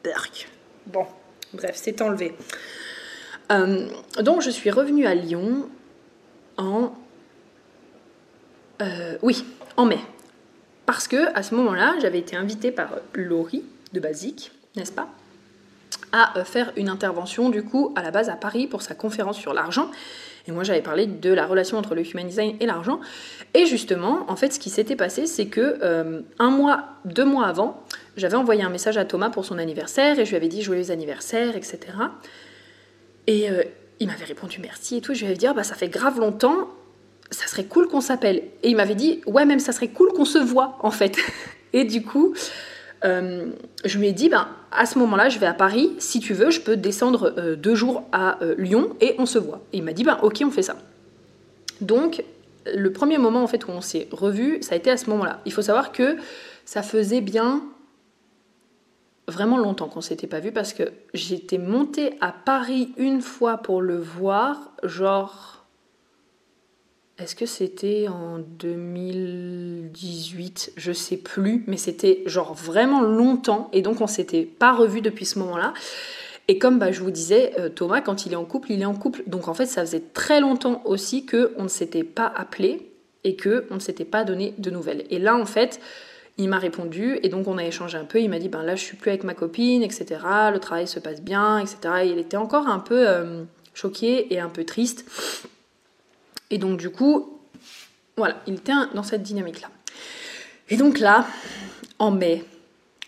Burk. Bon, bref, c'est enlevé. Euh, donc je suis revenue à Lyon en... Euh, oui, en mai. Parce que à ce moment-là, j'avais été invitée par Laurie de Basique, n'est-ce pas? À faire une intervention du coup à la base à Paris pour sa conférence sur l'argent et moi, j'avais parlé de la relation entre le human design et l'argent. Et justement, en fait, ce qui s'était passé, c'est que euh, un mois, deux mois avant, j'avais envoyé un message à Thomas pour son anniversaire et je lui avais dit joyeux anniversaire, etc. Et euh, il m'avait répondu merci et tout. Je lui avais dit ah, bah, ça fait grave longtemps, ça serait cool qu'on s'appelle. Et il m'avait dit ouais, même ça serait cool qu'on se voit en fait. et du coup, euh, je lui ai dit, ben, à ce moment-là, je vais à Paris. Si tu veux, je peux descendre euh, deux jours à euh, Lyon et on se voit. Et il m'a dit, ben, ok, on fait ça. Donc, le premier moment en fait où on s'est revu, ça a été à ce moment-là. Il faut savoir que ça faisait bien vraiment longtemps qu'on s'était pas vu parce que j'étais montée à Paris une fois pour le voir, genre est-ce que c'était en 2018 Je sais plus, mais c'était genre vraiment longtemps et donc on s'était pas revu depuis ce moment-là. Et comme bah, je vous disais, euh, Thomas, quand il est en couple, il est en couple. Donc en fait, ça faisait très longtemps aussi qu'on ne s'était pas appelé et qu'on ne s'était pas donné de nouvelles. Et là, en fait, il m'a répondu et donc on a échangé un peu. Il m'a dit, ben là, je suis plus avec ma copine, etc. Le travail se passe bien, etc. il était encore un peu euh, choqué et un peu triste. Et donc du coup, voilà, il était dans cette dynamique-là. Et donc là, en mai,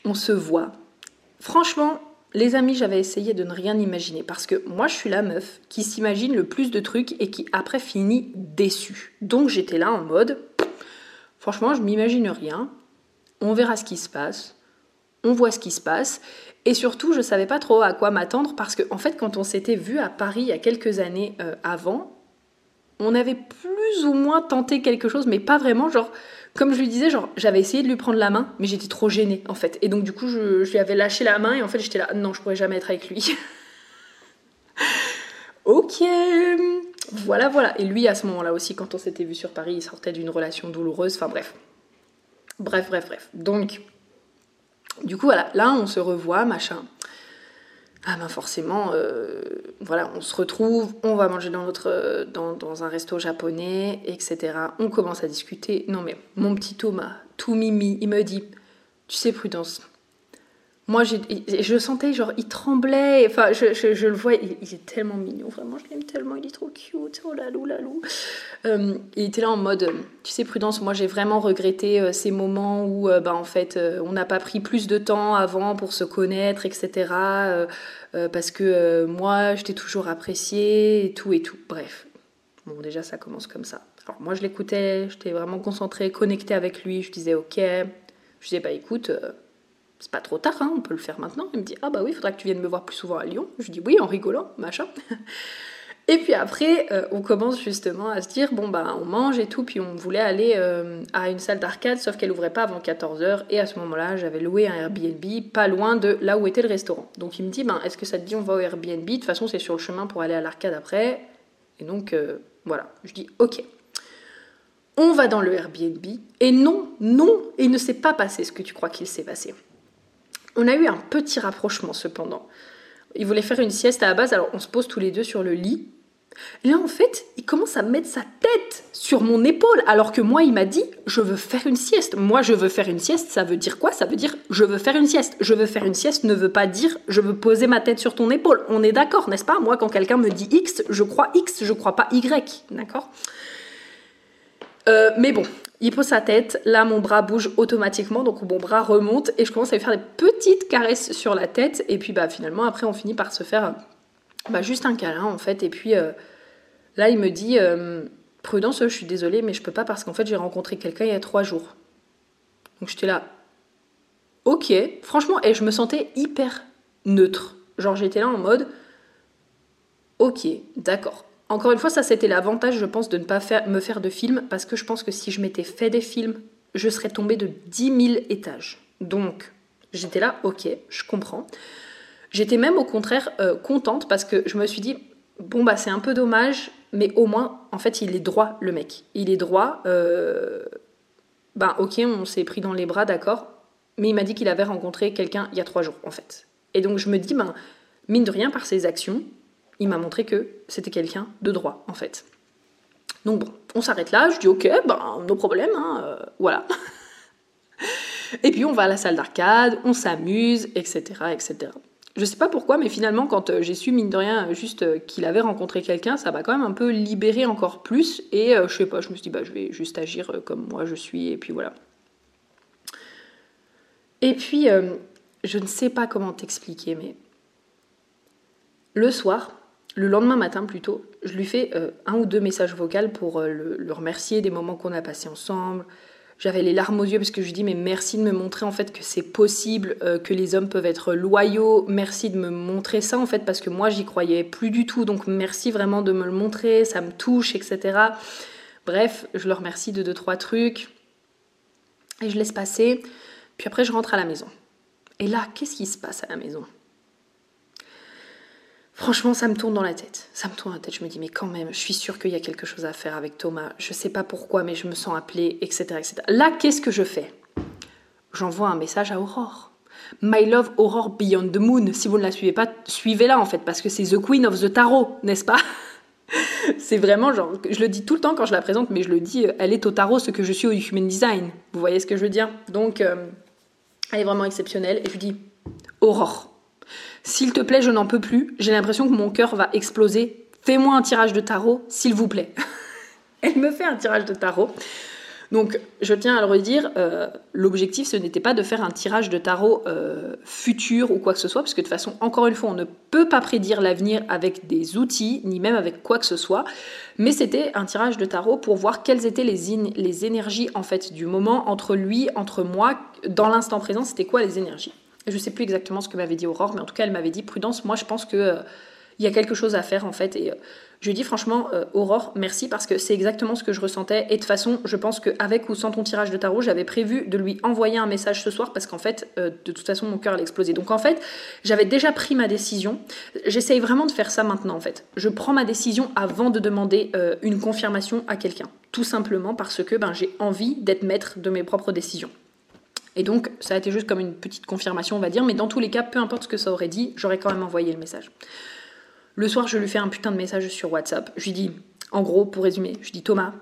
on se voit. Franchement, les amis, j'avais essayé de ne rien imaginer parce que moi, je suis la meuf qui s'imagine le plus de trucs et qui après finit déçue. Donc j'étais là en mode, franchement, je m'imagine rien. On verra ce qui se passe. On voit ce qui se passe. Et surtout, je savais pas trop à quoi m'attendre parce que, en fait, quand on s'était vu à Paris il y a quelques années euh, avant, on avait plus ou moins tenté quelque chose, mais pas vraiment. Genre, comme je lui disais, genre, j'avais essayé de lui prendre la main, mais j'étais trop gênée, en fait. Et donc, du coup, je, lui avais lâché la main et en fait, j'étais là, non, je pourrais jamais être avec lui. ok, voilà, voilà. Et lui, à ce moment-là aussi, quand on s'était vu sur Paris, il sortait d'une relation douloureuse. Enfin, bref. Bref, bref, bref. Donc, du coup, voilà, là, on se revoit, machin. Ah ben forcément, euh, voilà, on se retrouve, on va manger dans, notre, dans, dans, un resto japonais, etc. On commence à discuter. Non mais mon petit Thomas, tout mimi, il me dit, tu sais Prudence, moi, je sentais, genre, il tremblait. Enfin, je, le vois, il, est tellement mignon, vraiment, je l'aime tellement, il est trop cute. Oh là là là euh, il était là en mode, tu sais, Prudence, moi, j'ai vraiment regretté euh, ces moments où, euh, bah, en fait, on n'a pas pris plus de temps avant pour se connaître, etc. parce que moi, je t'ai toujours apprécié, et tout et tout. Bref. Bon, déjà, ça commence comme ça. Alors, moi, je l'écoutais, j'étais vraiment concentrée, connectée avec lui. Je disais, ok. Je disais, bah, écoute c'est pas trop tard, hein, on peut le faire maintenant. Il me dit, ah bah oui, il faudra que tu viennes me voir plus souvent à Lyon. Je dis, oui, en rigolant, machin. Et puis après, euh, on commence justement à se dire, bon bah on mange et tout, puis on voulait aller euh, à une salle d'arcade, sauf qu'elle ouvrait pas avant 14h, et à ce moment-là, j'avais loué un Airbnb pas loin de là où était le restaurant. Donc il me dit, ben, est-ce que ça te dit on va au Airbnb? De toute façon, c'est sur le chemin pour aller à l'arcade après. Et donc, euh, voilà, je dis, ok. On va dans le Airbnb, et non, non, il ne s'est pas passé ce que tu crois qu'il s'est passé. On a eu un petit rapprochement cependant. Il voulait faire une sieste à la base, alors on se pose tous les deux sur le lit. là, en fait, il commence à mettre sa tête sur mon épaule, alors que moi, il m'a dit Je veux faire une sieste. Moi, je veux faire une sieste, ça veut dire quoi? Ça veut dire Je veux faire une sieste. Je veux faire une sieste ne veut pas dire Je veux poser ma tête sur ton épaule. On est d'accord, n'est-ce pas? Moi, quand quelqu'un me dit X, je crois X, je crois pas Y. D'accord? Euh, mais bon, il pose sa tête, là mon bras bouge automatiquement, donc mon bras remonte et je commence à lui faire des petites caresses sur la tête. Et puis bah finalement après on finit par se faire bah, juste un câlin en fait. Et puis euh, là il me dit euh, Prudence, je suis désolée mais je peux pas parce qu'en fait j'ai rencontré quelqu'un il y a trois jours. Donc j'étais là, ok, franchement, et je me sentais hyper neutre. Genre j'étais là en mode, ok, d'accord. Encore une fois, ça c'était l'avantage, je pense, de ne pas me faire de films, parce que je pense que si je m'étais fait des films, je serais tombée de 10 000 étages. Donc, j'étais là, ok, je comprends. J'étais même au contraire euh, contente parce que je me suis dit, bon bah c'est un peu dommage, mais au moins, en fait, il est droit, le mec. Il est droit. Ben ok, on s'est pris dans les bras, d'accord. Mais il m'a dit qu'il avait rencontré quelqu'un il y a trois jours, en fait. Et donc je me dis, ben, mine de rien, par ses actions, il m'a montré que c'était quelqu'un de droit, en fait. Donc bon, on s'arrête là, je dis ok, ben, nos problèmes, hein, euh, voilà. Et puis on va à la salle d'arcade, on s'amuse, etc., etc. Je sais pas pourquoi, mais finalement, quand euh, j'ai su, mine de rien, juste euh, qu'il avait rencontré quelqu'un, ça m'a quand même un peu libéré encore plus. Et je sais pas, je me suis dit, bah, je vais juste agir comme moi je suis, et puis voilà. Et puis, je ne sais pas comment t'expliquer, mais le soir, le lendemain matin plutôt, je lui fais euh, un ou deux messages vocaux pour euh, le, remercier des moments qu'on a passés ensemble. J'avais les larmes aux yeux parce que je lui dis mais merci de me montrer en fait que c'est possible, euh, que les hommes peuvent être loyaux. Merci de me montrer ça en fait parce que moi j'y croyais plus du tout. Donc merci vraiment de me le montrer, ça me touche, etc. Bref, je le remercie de deux trois trucs et je laisse passer. Puis après je rentre à la maison. Et là, qu'est-ce qui se passe à la maison? Franchement, ça me tourne dans la tête. Ça me tourne dans la tête. Je me dis, mais quand même, je suis sûre qu'il y a quelque chose à faire avec Thomas. Je sais pas pourquoi, mais je me sens appelée, etc. etc. Là, qu'est-ce que je fais? J'envoie un message à Aurore. My Love Aurore Beyond the Moon. Si vous ne la suivez pas, suivez-la en fait, parce que c'est The Queen of the Tarot, n'est-ce pas? C'est vraiment genre, je le dis tout le temps quand je la présente, mais je le dis, elle est au tarot ce que je suis au Human Design. Vous voyez ce que je veux dire? Donc, euh, elle est vraiment exceptionnelle. Et je dis, Aurore, s'il te plaît, je n'en peux plus. J'ai l'impression que mon cœur va exploser. Fais-moi un tirage de tarot, s'il vous plaît. Elle me fait un tirage de tarot. Donc, je tiens à le redire, euh, l'objectif, ce n'était pas de faire un tirage de tarot euh, futur ou quoi que ce soit, parce que de toute façon, encore une fois, on ne peut pas prédire l'avenir avec des outils, ni même avec quoi que ce soit, mais c'était un tirage de tarot pour voir quelles étaient les, les énergies, en fait, du moment, entre lui, entre moi, dans l'instant présent, c'était quoi les énergies. Je ne sais plus exactement ce que m'avait dit Aurore, mais en tout cas, elle m'avait dit, prudence, moi, je pense que... Euh, y a quelque chose à faire en fait. Et je dis franchement, euh, Aurore, merci parce que c'est exactement ce que je ressentais. Et de toute façon, je pense qu'avec ou sans ton tirage de tarot, j'avais prévu de lui envoyer un message ce soir parce qu'en fait, euh, de toute façon, mon cœur allait exploser. Donc en fait, j'avais déjà pris ma décision. J'essaye vraiment de faire ça maintenant en fait. Je prends ma décision avant de demander euh, une confirmation à quelqu'un. Tout simplement parce que ben, j'ai envie d'être maître de mes propres décisions. Et donc, ça a été juste comme une petite confirmation, on va dire, mais dans tous les cas, peu importe ce que ça aurait dit, j'aurais quand même envoyé le message. Le soir, je lui fais un putain de message sur WhatsApp. Je lui dis, en gros, pour résumer, je dis Thomas,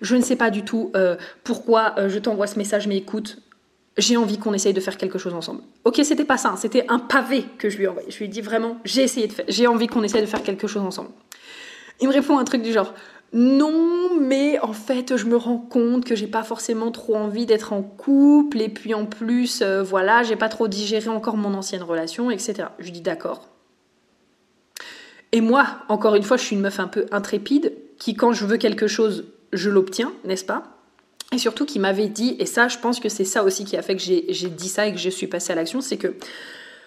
je ne sais pas du tout euh, pourquoi euh, je t'envoie ce message, mais écoute, j'ai envie qu'on essaye de faire quelque chose ensemble. Ok, c'était pas ça, c'était un pavé que je lui ai envoyé. Je lui ai dit vraiment, j'ai essayé de faire, j'ai envie qu'on essaye de faire quelque chose ensemble. Il me répond un truc du genre, non, mais en fait, je me rends compte que j'ai pas forcément trop envie d'être en couple, et puis en plus, euh, voilà, j'ai pas trop digéré encore mon ancienne relation, etc. Je dis d'accord, et moi, encore une fois, je suis une meuf un peu intrépide, qui quand je veux quelque chose, je l'obtiens, n'est-ce pas? Et surtout qui m'avait dit, et ça, je pense que c'est ça aussi qui a fait que j'ai dit ça et que je suis passée à l'action, c'est que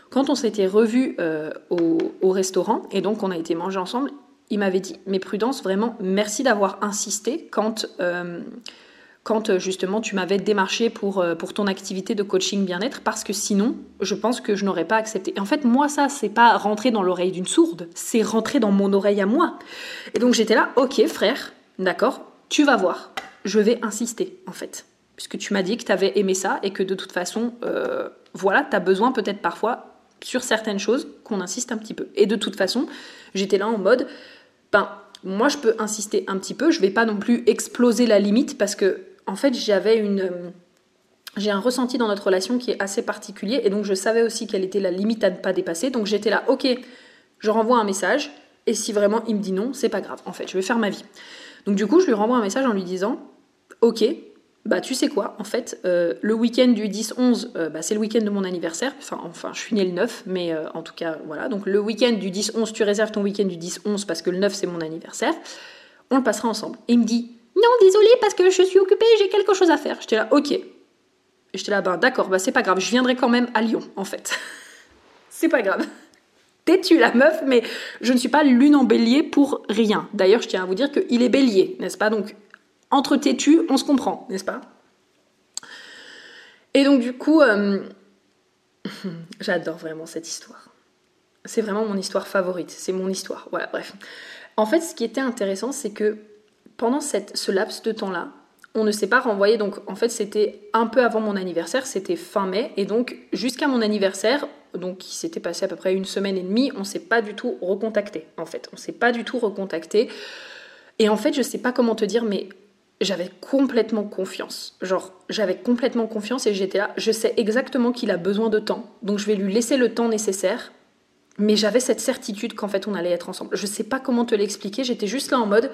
quand on s'était revus euh, au, restaurant, et donc on a été manger ensemble, il m'avait dit, mais Prudence, vraiment, merci d'avoir insisté quand... Euh, quand euh, justement tu m'avais démarché pour, euh, pour ton activité de coaching bien-être parce que sinon, je pense que je n'aurais pas accepté. En fait, moi, ça, c'est pas rentrer dans l'oreille d'une sourde, c'est rentrer dans mon oreille à moi. Et donc j'étais là, ok frère, d'accord, tu vas voir, je vais insister en fait. Puisque tu m'as dit que tu avais aimé ça et que de toute façon, voilà, tu as besoin peut-être parfois sur certaines choses qu'on insiste un petit peu. Et de toute façon, j'étais là en mode, ben, moi je peux insister un petit peu, je vais pas non plus exploser la limite parce que en fait, j'avais une euh, j'ai un ressenti dans notre relation qui est assez particulier et donc je savais aussi quelle était la limite à ne pas dépasser. Donc j'étais là, ok, je renvoie un message et si vraiment il me dit non, c'est pas grave. En fait, je vais faire ma vie. Donc du coup, je lui renvoie un message en lui disant, ok, bah tu sais quoi, en fait, euh, le week-end du 10-11, euh, bah, c'est le week-end de mon anniversaire. Enfin, enfin, je suis née le 9, mais en tout cas, voilà. Donc le week-end du 10-11, tu réserves ton week-end du 10-11 parce que le 9 c'est mon anniversaire. On le passera ensemble. Et il me dit, non, désolé, parce que je suis occupée, j'ai quelque chose à faire. J'étais là, ok. J'étais là, ben d'accord, bah c'est pas grave, je viendrai quand même à Lyon, en fait. c'est pas grave. Têtu la meuf, mais je ne suis pas lune en bélier pour rien. D'ailleurs, je tiens à vous dire qu'il est bélier, n'est-ce pas? Donc, entre têtu, on se comprend, n'est-ce pas? Et donc, du coup, euh, j'adore vraiment cette histoire. C'est vraiment mon histoire favorite, c'est mon histoire. Voilà, bref. En fait, ce qui était intéressant, c'est que pendant cette, ce laps de temps-là, on ne s'est pas renvoyé. Donc, en fait, c'était un peu avant mon anniversaire, c'était fin mai. Et donc, jusqu'à mon anniversaire, donc qui s'était passé à peu près une semaine et demie, on s'est pas du tout recontacté. En fait, on s'est pas du tout recontacté. Et en fait, je sais pas comment te dire, mais j'avais complètement confiance. Genre, j'avais complètement confiance et j'étais là. Je sais exactement qu'il a besoin de temps. Donc, je vais lui laisser le temps nécessaire. Mais j'avais cette certitude qu'en fait, on allait être ensemble. Je sais pas comment te l'expliquer. J'étais juste là en mode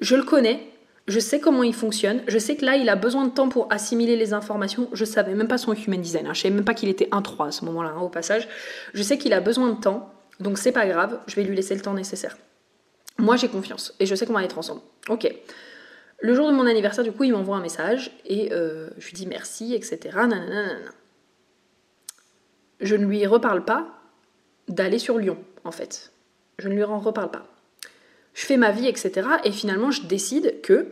je le connais, je sais comment il fonctionne, je sais que là, il a besoin de temps pour assimiler les informations. Je savais même pas son human design, hein. je savais même pas qu'il était 1-3 à ce moment-là, hein, au passage. Je sais qu'il a besoin de temps, donc c'est pas grave, je vais lui laisser le temps nécessaire. Moi, j'ai confiance et je sais qu'on va être ensemble. Ok. Le jour de mon anniversaire, du coup, il m'envoie un message et euh, je lui dis merci, etc. Je ne lui reparle pas d'aller sur Lyon, en fait. Je ne lui en reparle pas je fais ma vie, etc. Et finalement, je décide que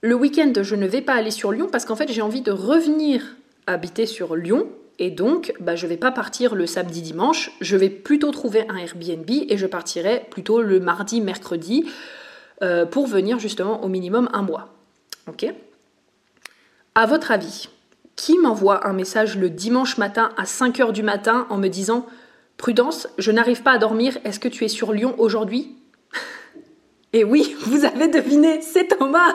le week-end, je ne vais pas aller sur Lyon parce qu'en fait, j'ai envie de revenir habiter sur Lyon. Et donc, bah, je ne vais pas partir le samedi dimanche, je vais plutôt trouver un Airbnb et je partirai plutôt le mardi, mercredi euh, pour venir justement au minimum un mois. Ok À votre avis, qui m'envoie un message le dimanche matin à 5h du matin en me disant Prudence, je n'arrive pas à dormir, est-ce que tu es sur Lyon aujourd'hui? Et oui, vous avez deviné, c'est Thomas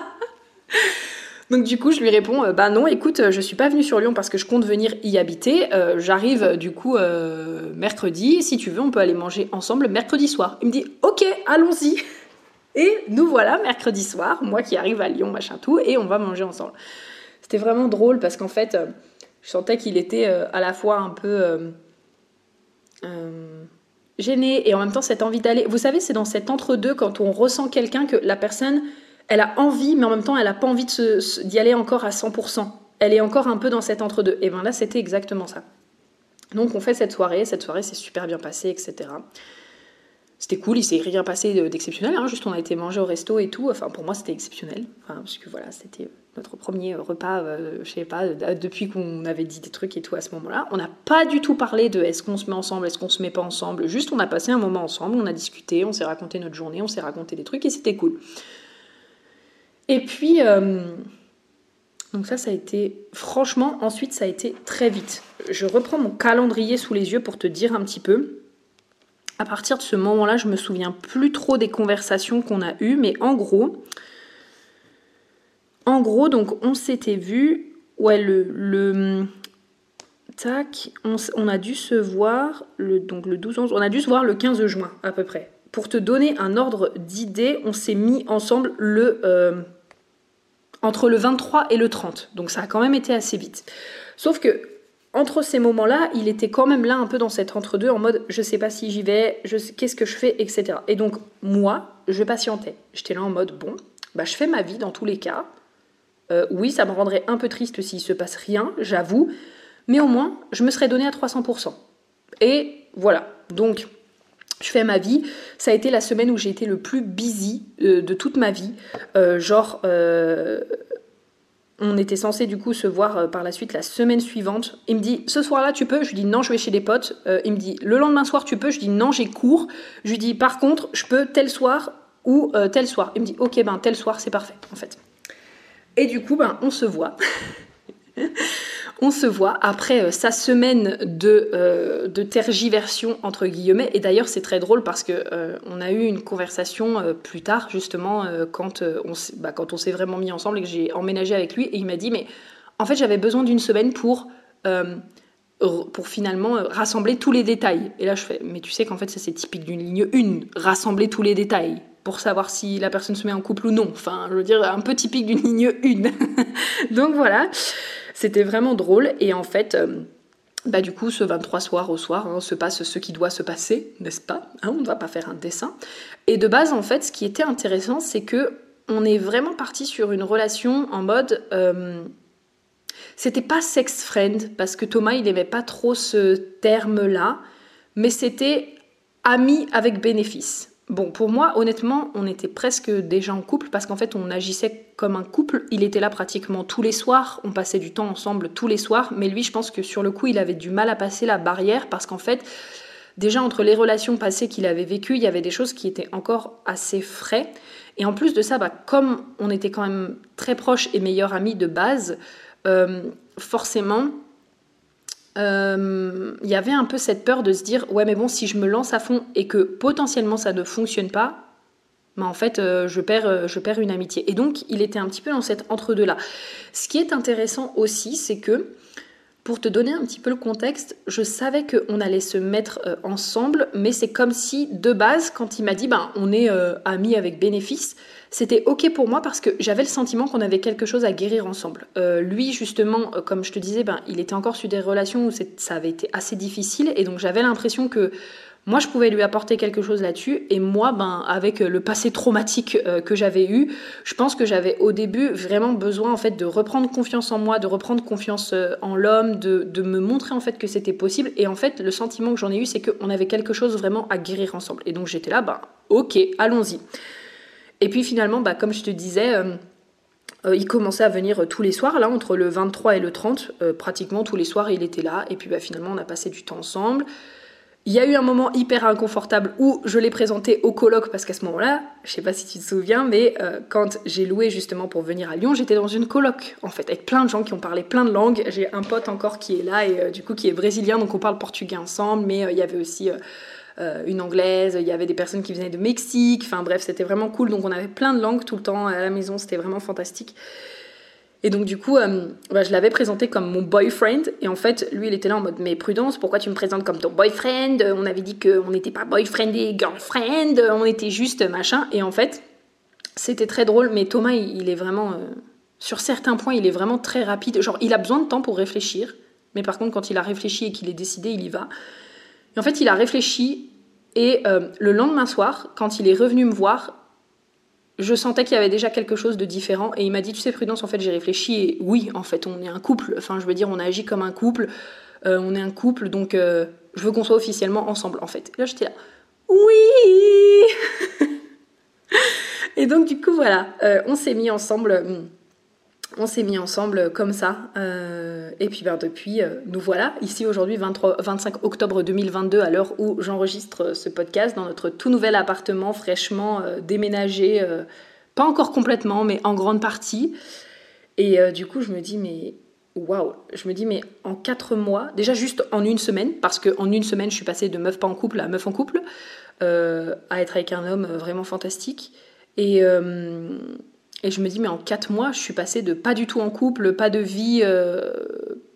donc du coup, je lui réponds euh, bah non, écoute, je suis pas venue sur Lyon parce que je compte venir y habiter. Euh, j'arrive du coup mercredi. Si tu veux, on peut aller manger ensemble mercredi soir. Il me dit ok, allons-y. Et nous voilà mercredi soir, moi qui arrive à Lyon, machin tout, et on va manger ensemble. C'était vraiment drôle parce qu'en fait, euh, je sentais qu'il était euh, à la fois un peu euh, gêné et en même temps cette envie d'aller. Vous savez, c'est dans cet entre-deux quand on ressent quelqu'un que la personne, elle a envie, mais en même temps, elle n'a pas envie d'y aller encore à 100%. Elle est encore un peu dans cet entre-deux. Et bien là, c'était exactement ça. Donc on fait cette soirée, cette soirée s'est super bien passée, etc. C'était cool, il s'est rien passé d'exceptionnel, hein. juste on a été manger au resto et tout. Enfin pour moi c'était exceptionnel, parce que voilà, c'était notre premier repas, euh, je sais pas, depuis qu'on avait dit des trucs et tout à ce moment-là. On n'a pas du tout parlé de est-ce qu'on se met ensemble, est-ce qu'on se met pas ensemble. Juste on a passé un moment ensemble, on a discuté, on s'est raconté notre journée, on s'est raconté des trucs et c'était cool. Et puis, euh, donc ça, ça a été, franchement, ensuite ça a été très vite je reprends mon calendrier sous les yeux pour te dire un petit peu. À partir de ce moment-là, je me souviens plus trop des conversations qu'on a eues, mais en gros, en gros, donc on s'était vu, ouais, le, le tac, on, a dû se voir le donc le 12 11, on a dû se voir le 15 juin à peu près. Pour te donner un ordre d'idée, on s'est mis ensemble le euh, entre le 23 et le 30. Donc ça a quand même été assez vite. Sauf que entre ces moments-là, il était quand même là un peu dans cet entre-deux en mode je sais pas si j'y vais, qu'est-ce que je fais, etc. Et donc moi, je patientais. J'étais là en mode bon, bah je fais ma vie dans tous les cas. Euh, oui, ça me rendrait un peu triste s'il se passe rien, j'avoue, mais au moins je me serais donné à 300%. Et voilà. Donc je fais ma vie. Ça a été la semaine où j'ai été le plus busy euh, de toute ma vie. Euh, genre, on était censé du coup se voir euh, par la suite la semaine suivante. Il me dit ce soir-là tu peux? Je lui dis non, je vais chez des potes. Euh, il me dit le lendemain soir tu peux? Je lui dis non, j'ai cours. Je lui dis par contre je peux tel soir ou euh, tel soir. Il me dit ok ben tel soir c'est parfait en fait. Et du coup ben on se voit. on se voit après euh, sa semaine de, euh, de, tergiversion entre guillemets. Et d'ailleurs, c'est très drôle parce que euh, on a eu une conversation plus tard, justement, quand, on, bah, quand on s'est vraiment mis ensemble et que j'ai emménagé avec lui. Et il m'a dit, mais en fait, j'avais besoin d'une semaine pour pour finalement rassembler tous les détails. Et là, je fais, mais tu sais qu'en fait, ça c'est typique d'une ligne 1, rassembler tous les détails pour savoir si la personne se met en couple ou non. Enfin, je veux dire, un peu typique d'une ligne 1. Donc voilà. C'était vraiment drôle et en fait, euh, bah du coup, ce 23 soir au soir hein, se passe ce qui doit se passer, n'est-ce pas hein, On ne va pas faire un dessin. Et de base, en fait, ce qui était intéressant, c'est que on est vraiment parti sur une relation en mode. Euh, c'était pas sex friend parce que Thomas il n'aimait pas trop ce terme-là, mais c'était ami avec bénéfice. Bon, pour moi, honnêtement, on était presque déjà en couple parce qu'en fait, on agissait comme un couple. Il était là pratiquement tous les soirs, on passait du temps ensemble tous les soirs, mais lui, je pense que sur le coup, il avait du mal à passer la barrière parce qu'en fait, déjà entre les relations passées qu'il avait vécues, il y avait des choses qui étaient encore assez frais. Et en plus de ça, bah, comme on était quand même très proches et meilleurs amis de base, euh, forcément, euh, il y avait un peu cette peur de se dire ouais mais bon si je me lance à fond et que potentiellement ça ne fonctionne pas bah en fait euh, je perds euh, je perds une amitié. Et donc il était un petit peu dans cet entre deux là ce qui est intéressant aussi c'est que pour te donner un petit peu le contexte, je savais qu'on allait se mettre ensemble, mais c'est comme si, de base, quand il m'a dit ben, on est amis avec bénéfice, c'était ok pour moi parce que j'avais le sentiment qu'on avait quelque chose à guérir ensemble. Euh, lui, justement, euh, comme je te disais, ben, il était encore sur des relations où ça avait été assez difficile et donc j'avais l'impression que moi, je pouvais lui apporter quelque chose là-dessus. Et moi, ben, avec le passé traumatique euh, que j'avais eu, je pense que j'avais au début vraiment besoin en fait de reprendre confiance en moi, de reprendre confiance en l'homme, de, me montrer en fait que c'était possible. Et en fait, le sentiment que j'en ai eu, c'est qu'on avait quelque chose vraiment à guérir ensemble. Et donc j'étais là, ben, ok, allons-y. Et puis finalement, bah, comme je te disais, euh, euh, il commençait à venir euh, tous les soirs, là, entre le 23 et le 30, pratiquement tous les soirs, il était là. Et puis bah, finalement, on a passé du temps ensemble. Il y a eu un moment hyper inconfortable où je l'ai présenté au colloque parce qu'à ce moment-là, je sais pas si tu te souviens, mais quand j'ai loué justement pour venir à Lyon, j'étais dans une colloque en fait avec plein de gens qui ont parlé plein de langues. J'ai un pote encore qui est là et du coup qui est brésilien, donc on parle portugais ensemble, mais il y avait aussi euh, une anglaise, il y avait des personnes qui venaient de Mexique, enfin bref, c'était vraiment cool. Donc on avait plein de langues tout le temps à la maison, c'était vraiment fantastique. Et donc du coup, euh, bah, je l'avais présenté comme mon boyfriend. Et en fait, lui, il était là en mode, mais prudence, pourquoi tu me présentes comme ton boyfriend? On avait dit qu'on n'était pas boyfriend et girlfriend, on était juste machin. Et en fait, c'était très drôle, mais Thomas, il, est vraiment. sur certains points, il est vraiment très rapide. Genre, il a besoin de temps pour réfléchir. Mais par contre, quand il a réfléchi et qu'il est décidé, il y va. Et en fait, il a réfléchi. Et le lendemain soir, quand il est revenu me voir, je sentais qu'il y avait déjà quelque chose de différent. Et il m'a dit, tu sais, Prudence, en fait, j'ai réfléchi. Et oui, en fait, on est un couple. Enfin, je veux dire, on agit comme un couple. on est un couple, donc je veux qu'on soit officiellement ensemble, en fait. Et là, j'étais là, oui Et donc, du coup, voilà, euh, on s'est mis ensemble. On s'est mis ensemble comme ça. Euh, et puis ben, depuis, euh, nous voilà ici aujourd'hui, 25 octobre 2022, à l'heure où j'enregistre ce podcast, dans notre tout nouvel appartement fraîchement déménagé. pas encore complètement, mais en grande partie. Et du coup, je me dis, mais waouh, je me dis, mais en quatre mois, déjà juste en une semaine, parce qu'en une semaine, je suis passée de meuf pas en couple à meuf en couple, euh, à être avec un homme vraiment fantastique. Et, euh, et je me dis, mais en quatre mois, je suis passée de pas du tout en couple, pas de vie euh,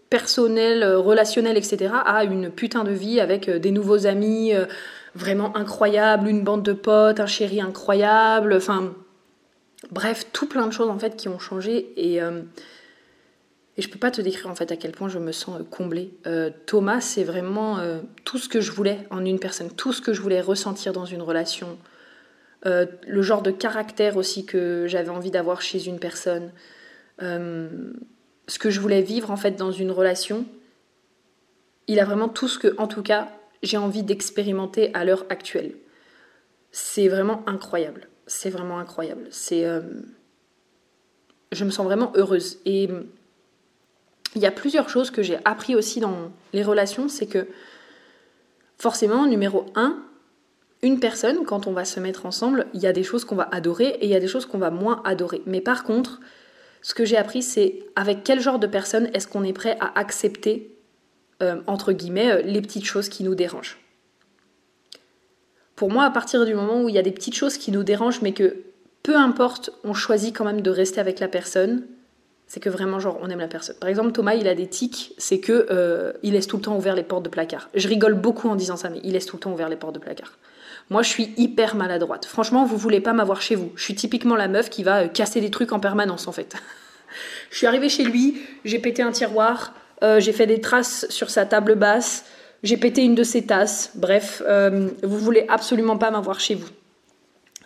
personnelle, relationnelle, etc., à une putain de vie avec des nouveaux amis vraiment incroyables, une bande de potes, un chéri incroyable, enfin. Bref, tout plein de choses en fait qui ont changé et et je peux pas te décrire en fait à quel point je me sens euh, comblée. Euh, Thomas, c'est vraiment euh, tout ce que je voulais en une personne, tout ce que je voulais ressentir dans une relation, le genre de caractère aussi que j'avais envie d'avoir chez une personne, ce que je voulais vivre en fait dans une relation. Il a vraiment tout ce que, en tout cas, j'ai envie d'expérimenter à l'heure actuelle. C'est vraiment incroyable. C'est vraiment incroyable. C'est, je me sens vraiment heureuse et il y a plusieurs choses que j'ai appris aussi dans les relations, c'est que forcément, numéro un, une personne, quand on va se mettre ensemble, il y a des choses qu'on va adorer et il y a des choses qu'on va moins adorer. Mais par contre, ce que j'ai appris, c'est avec quel genre de personne est-ce qu'on est prêt à accepter, euh, entre guillemets, euh, les petites choses qui nous dérangent? Pour moi, à partir du moment où il y a des petites choses qui nous dérangent, mais que peu importe, on choisit quand même de rester avec la personne, c'est que vraiment genre on aime la personne. Par exemple Thomas il a des tics, c'est que euh, il laisse tout le temps ouvert les portes de placard. Je rigole beaucoup en disant ça, mais il laisse tout le temps ouvert les portes de placard. Moi je suis hyper maladroite. Franchement vous voulez pas m'avoir chez vous. Je suis typiquement la meuf qui va euh, casser des trucs en permanence en fait. je suis arrivée chez lui, j'ai pété un tiroir, euh, j'ai fait des traces sur sa table basse, j'ai pété une de ses tasses. Bref, vous voulez absolument pas m'avoir chez vous.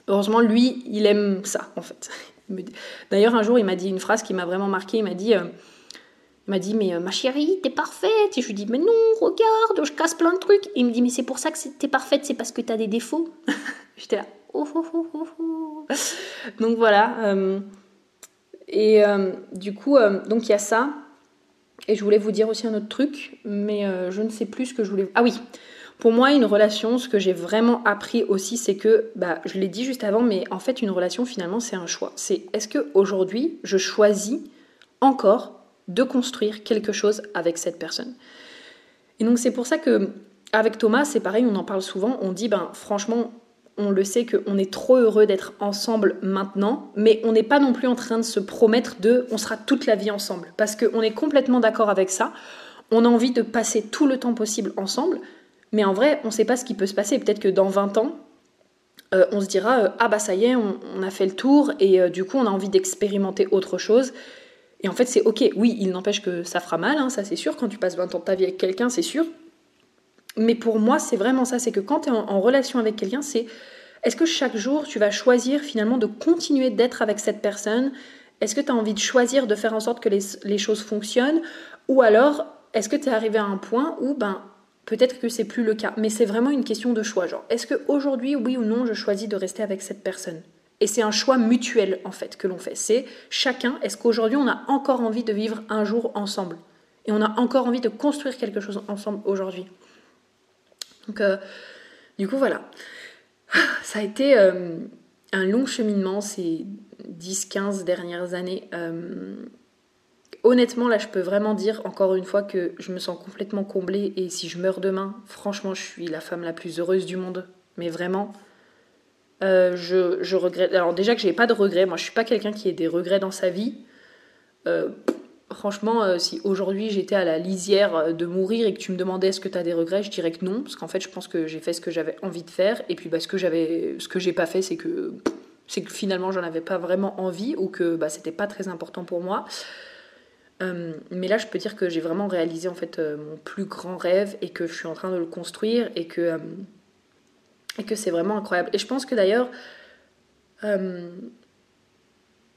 Heureusement lui il aime ça en fait. D'ailleurs, un jour, il m'a dit une phrase qui m'a vraiment marqué. Il m'a dit, euh, il m'a dit, mais euh, ma chérie, t'es parfaite. Et je lui dis, mais non, regarde, je casse plein de trucs. il me dit, mais c'est pour ça que t'es parfaite, c'est parce que t'as des défauts. J'étais là, oh, oh, oh, oh, Donc voilà. Euh, et du coup, donc il y a ça. Et je voulais vous dire aussi un autre truc, mais je ne sais plus ce que je voulais. Ah oui. Pour moi, une relation, ce que j'ai vraiment appris aussi, c'est que, bah, je l'ai dit juste avant, mais en fait, une relation, finalement, c'est un choix. C'est est-ce que aujourd'hui, je choisis encore de construire quelque chose avec cette personne Et donc, c'est pour ça que, avec Thomas, c'est pareil, on en parle souvent. On dit, ben, franchement, on le sait qu'on est trop heureux d'être ensemble maintenant, mais on n'est pas non plus en train de se promettre de on sera toute la vie ensemble. Parce qu'on est complètement d'accord avec ça. On a envie de passer tout le temps possible ensemble, mais en vrai, on ne sait pas ce qui peut se passer. Peut-être que dans 20 ans, euh, on se dira euh, Ah bah ça y est, on, a fait le tour et euh, du coup on a envie d'expérimenter autre chose. Et en fait, c'est ok. Oui, il n'empêche que ça fera mal, hein, ça c'est sûr. Quand tu passes 20 ans de ta vie avec quelqu'un, c'est sûr. Mais pour moi, c'est vraiment ça. C'est que quand tu es en, relation avec quelqu'un, c'est est-ce que chaque jour tu vas choisir finalement de continuer d'être avec cette personne? Est-ce que tu as envie de choisir de faire en sorte que les, choses fonctionnent? Ou alors, est-ce que tu es arrivé à un point où ben Peut-être que c'est plus le cas, mais c'est vraiment une question de choix. Genre, est-ce qu'aujourd'hui, oui ou non, je choisis de rester avec cette personne? Et c'est un choix mutuel, en fait, que l'on fait. C'est chacun, est-ce qu'aujourd'hui, on a encore envie de vivre un jour ensemble? Et on a encore envie de construire quelque chose ensemble aujourd'hui Donc, euh, du coup, voilà. Ça a été euh, un long cheminement ces 10-15 dernières années. Euh, honnêtement, là, je peux vraiment dire encore une fois que je me sens complètement comblée et si je meurs demain, franchement, je suis la femme la plus heureuse du monde. Mais vraiment, euh, je, regrette. Alors, déjà que j'ai pas de regrets, moi, je suis pas quelqu'un qui ait des regrets dans sa vie. Euh, franchement, euh, si aujourd'hui j'étais à la lisière de mourir et que tu me demandais est-ce que tu as des regrets, je dirais que non, parce qu'en fait, je pense que j'ai fait ce que j'avais envie de faire et puis bah, ce que j'avais, ce que j'ai pas fait, c'est que c'est que finalement j'en avais pas vraiment envie ou que bah, c'était pas très important pour moi. Mais là, je peux dire que j'ai vraiment réalisé en fait mon plus grand rêve et que je suis en train de le construire et que, et que c'est vraiment incroyable. Et je pense que d'ailleurs,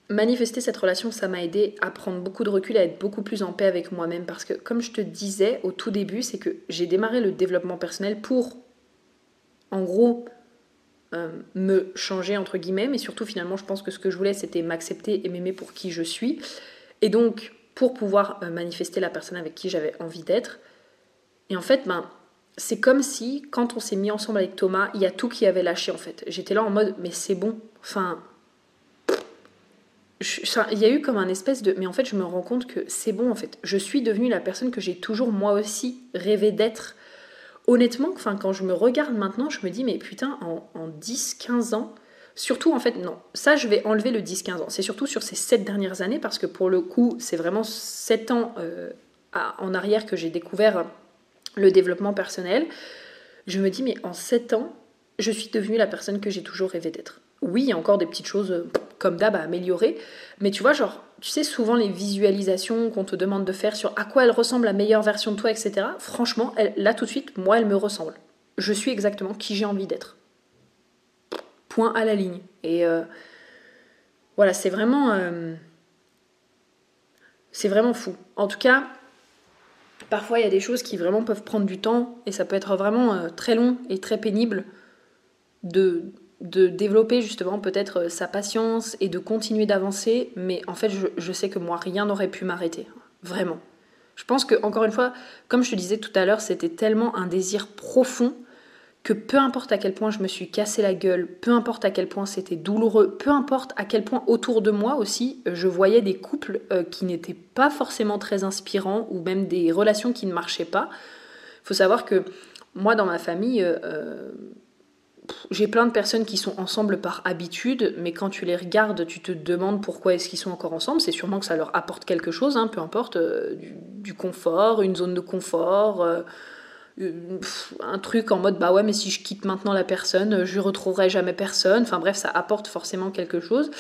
manifester cette relation, ça m'a aidé à prendre beaucoup de recul, à être beaucoup plus en paix avec moi-même. Parce que, comme je te disais au tout début, c'est que j'ai démarré le développement personnel pour, en gros, me changer entre guillemets, mais surtout finalement, je pense que ce que je voulais, c'était m'accepter et m'aimer pour qui je suis. Et donc, pour pouvoir euh, manifester la personne avec qui j'avais envie d'être. Et en fait, ben, c'est comme si, quand on s'est mis ensemble avec Thomas, il y a tout qui avait lâché en fait. J'étais là en mode, mais c'est bon. Enfin, il y a eu comme un espèce de. Mais en fait, je me rends compte que c'est bon en fait. Je suis devenue la personne que j'ai toujours moi aussi rêvé d'être. Honnêtement, enfin, quand je me regarde maintenant, je me dis, mais putain, en, en 10-15 ans, Surtout, en fait, non. Ça, je vais enlever le 10-15 ans. C'est surtout sur ces 7 dernières années, parce que pour le coup, c'est vraiment 7 ans euh, en arrière que j'ai découvert le développement personnel. Je me dis, mais en 7 ans, je suis devenue la personne que j'ai toujours rêvé d'être. Oui, il y a encore des petites choses euh, comme d'hab à améliorer, mais tu vois, genre, tu sais, souvent les visualisations qu'on te demande de faire sur à quoi elle ressemble la meilleure version de toi, etc. Franchement, là tout de suite, moi, elle me ressemble. Je suis exactement qui j'ai envie d'être point à la ligne. Et euh, voilà, c'est vraiment. Euh, c'est vraiment fou. En tout cas, parfois il y a des choses qui vraiment peuvent prendre du temps et ça peut être vraiment euh, très long et très pénible de, de développer justement peut-être sa patience et de continuer d'avancer. Mais en fait, je, je sais que moi, rien n'aurait pu m'arrêter. Vraiment. Je pense que, encore une fois, comme je te disais tout à l'heure, c'était tellement un désir profond que peu importe à quel point je me suis cassé la gueule, peu importe à quel point c'était douloureux, peu importe à quel point autour de moi aussi je voyais des couples euh, qui n'étaient pas forcément très inspirants ou même des relations qui ne marchaient pas. Il faut savoir que moi dans ma famille, euh, euh, j'ai plein de personnes qui sont ensemble par habitude, mais quand tu les regardes, tu te demandes pourquoi est-ce qu'ils sont encore ensemble. C'est sûrement que ça leur apporte quelque chose, hein, peu importe, du, confort, une zone de confort un truc en mode bah ouais mais si je quitte maintenant la personne je retrouverai jamais personne. Enfin bref ça apporte forcément quelque chose.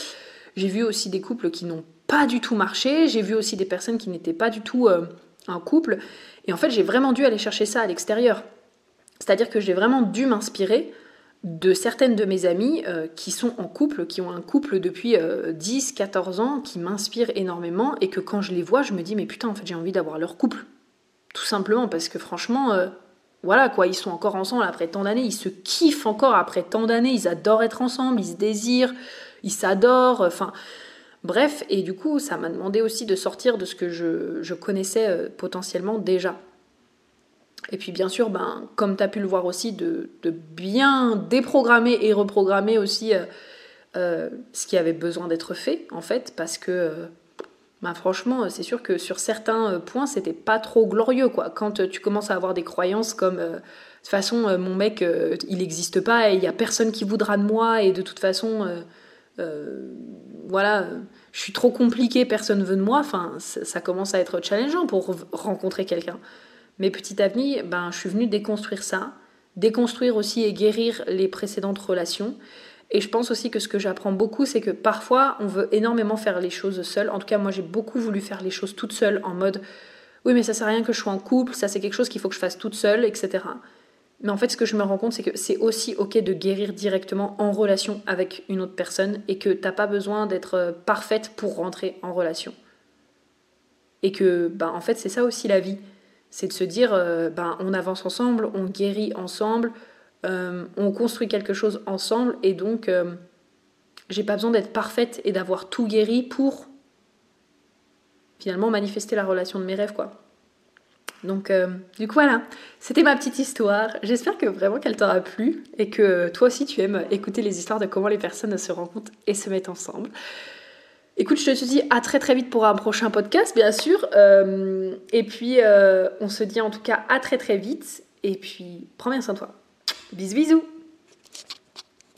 J'ai vu aussi des couples qui n'ont pas du tout marché. J'ai vu aussi des personnes qui n'étaient pas du tout euh, un couple. Et en fait j'ai vraiment dû aller chercher ça à l'extérieur. C'est à dire que j'ai vraiment dû m'inspirer de certaines de mes amies euh, qui sont en couple, qui ont un couple depuis 10, euh, 14 ans, qui m'inspirent énormément. Et que quand je les vois, je me dis mais putain en fait j'ai envie d'avoir leur couple. Tout simplement parce que franchement, euh, voilà quoi, ils sont encore ensemble après tant d'années, ils se kiffent encore après tant d'années, ils adorent être ensemble, ils se désirent, ils s'adorent, enfin bref, et du coup ça m'a demandé aussi de sortir de ce que je, connaissais euh, potentiellement déjà. Et puis bien sûr, ben, comme tu as pu le voir aussi, de, bien déprogrammer et reprogrammer aussi euh, ce qui avait besoin d'être fait en fait, parce que bah franchement, c'est sûr que sur certains euh, points, c'était pas trop glorieux, quoi. Quand euh, tu commences à avoir des croyances comme euh, de toute façon, mon mec, il n'existe pas et il y a personne qui voudra de moi et de toute façon, voilà, je suis trop compliqué, personne veut de moi. Enfin, ça, commence à être challengeant pour rencontrer quelqu'un. Mais petit à petit, ben, je suis venue déconstruire ça, déconstruire aussi et guérir les précédentes relations et je pense aussi que ce que j'apprends beaucoup, c'est que parfois, on veut énormément faire les choses seul. En tout cas, moi, j'ai beaucoup voulu faire les choses toute seule, en mode oui, mais ça sert à rien que je sois en couple, ça c'est quelque chose qu'il faut que je fasse toute seule, etc. Mais en fait, ce que je me rends compte, c'est que c'est aussi ok de guérir directement en relation avec une autre personne et que t'as pas besoin d'être euh, parfaite pour rentrer en relation. Et que, ben, en fait, c'est ça aussi la vie. C'est de se dire, euh, ben, on avance ensemble, on guérit ensemble, euh, on construit quelque chose ensemble et donc euh, j'ai pas besoin d'être parfaite et d'avoir tout guéri pour finalement manifester la relation de mes rêves quoi. Donc euh, du coup voilà, c'était ma petite histoire. J'espère que vraiment qu'elle t'aura plu et que toi aussi tu aimes écouter les histoires de comment les personnes se rencontrent et se mettent ensemble. Écoute, je te dis à très très vite pour un prochain podcast, bien sûr. et puis, on se dit en tout cas à très très vite. Et puis, prends bien soin de toi. Bisous bisous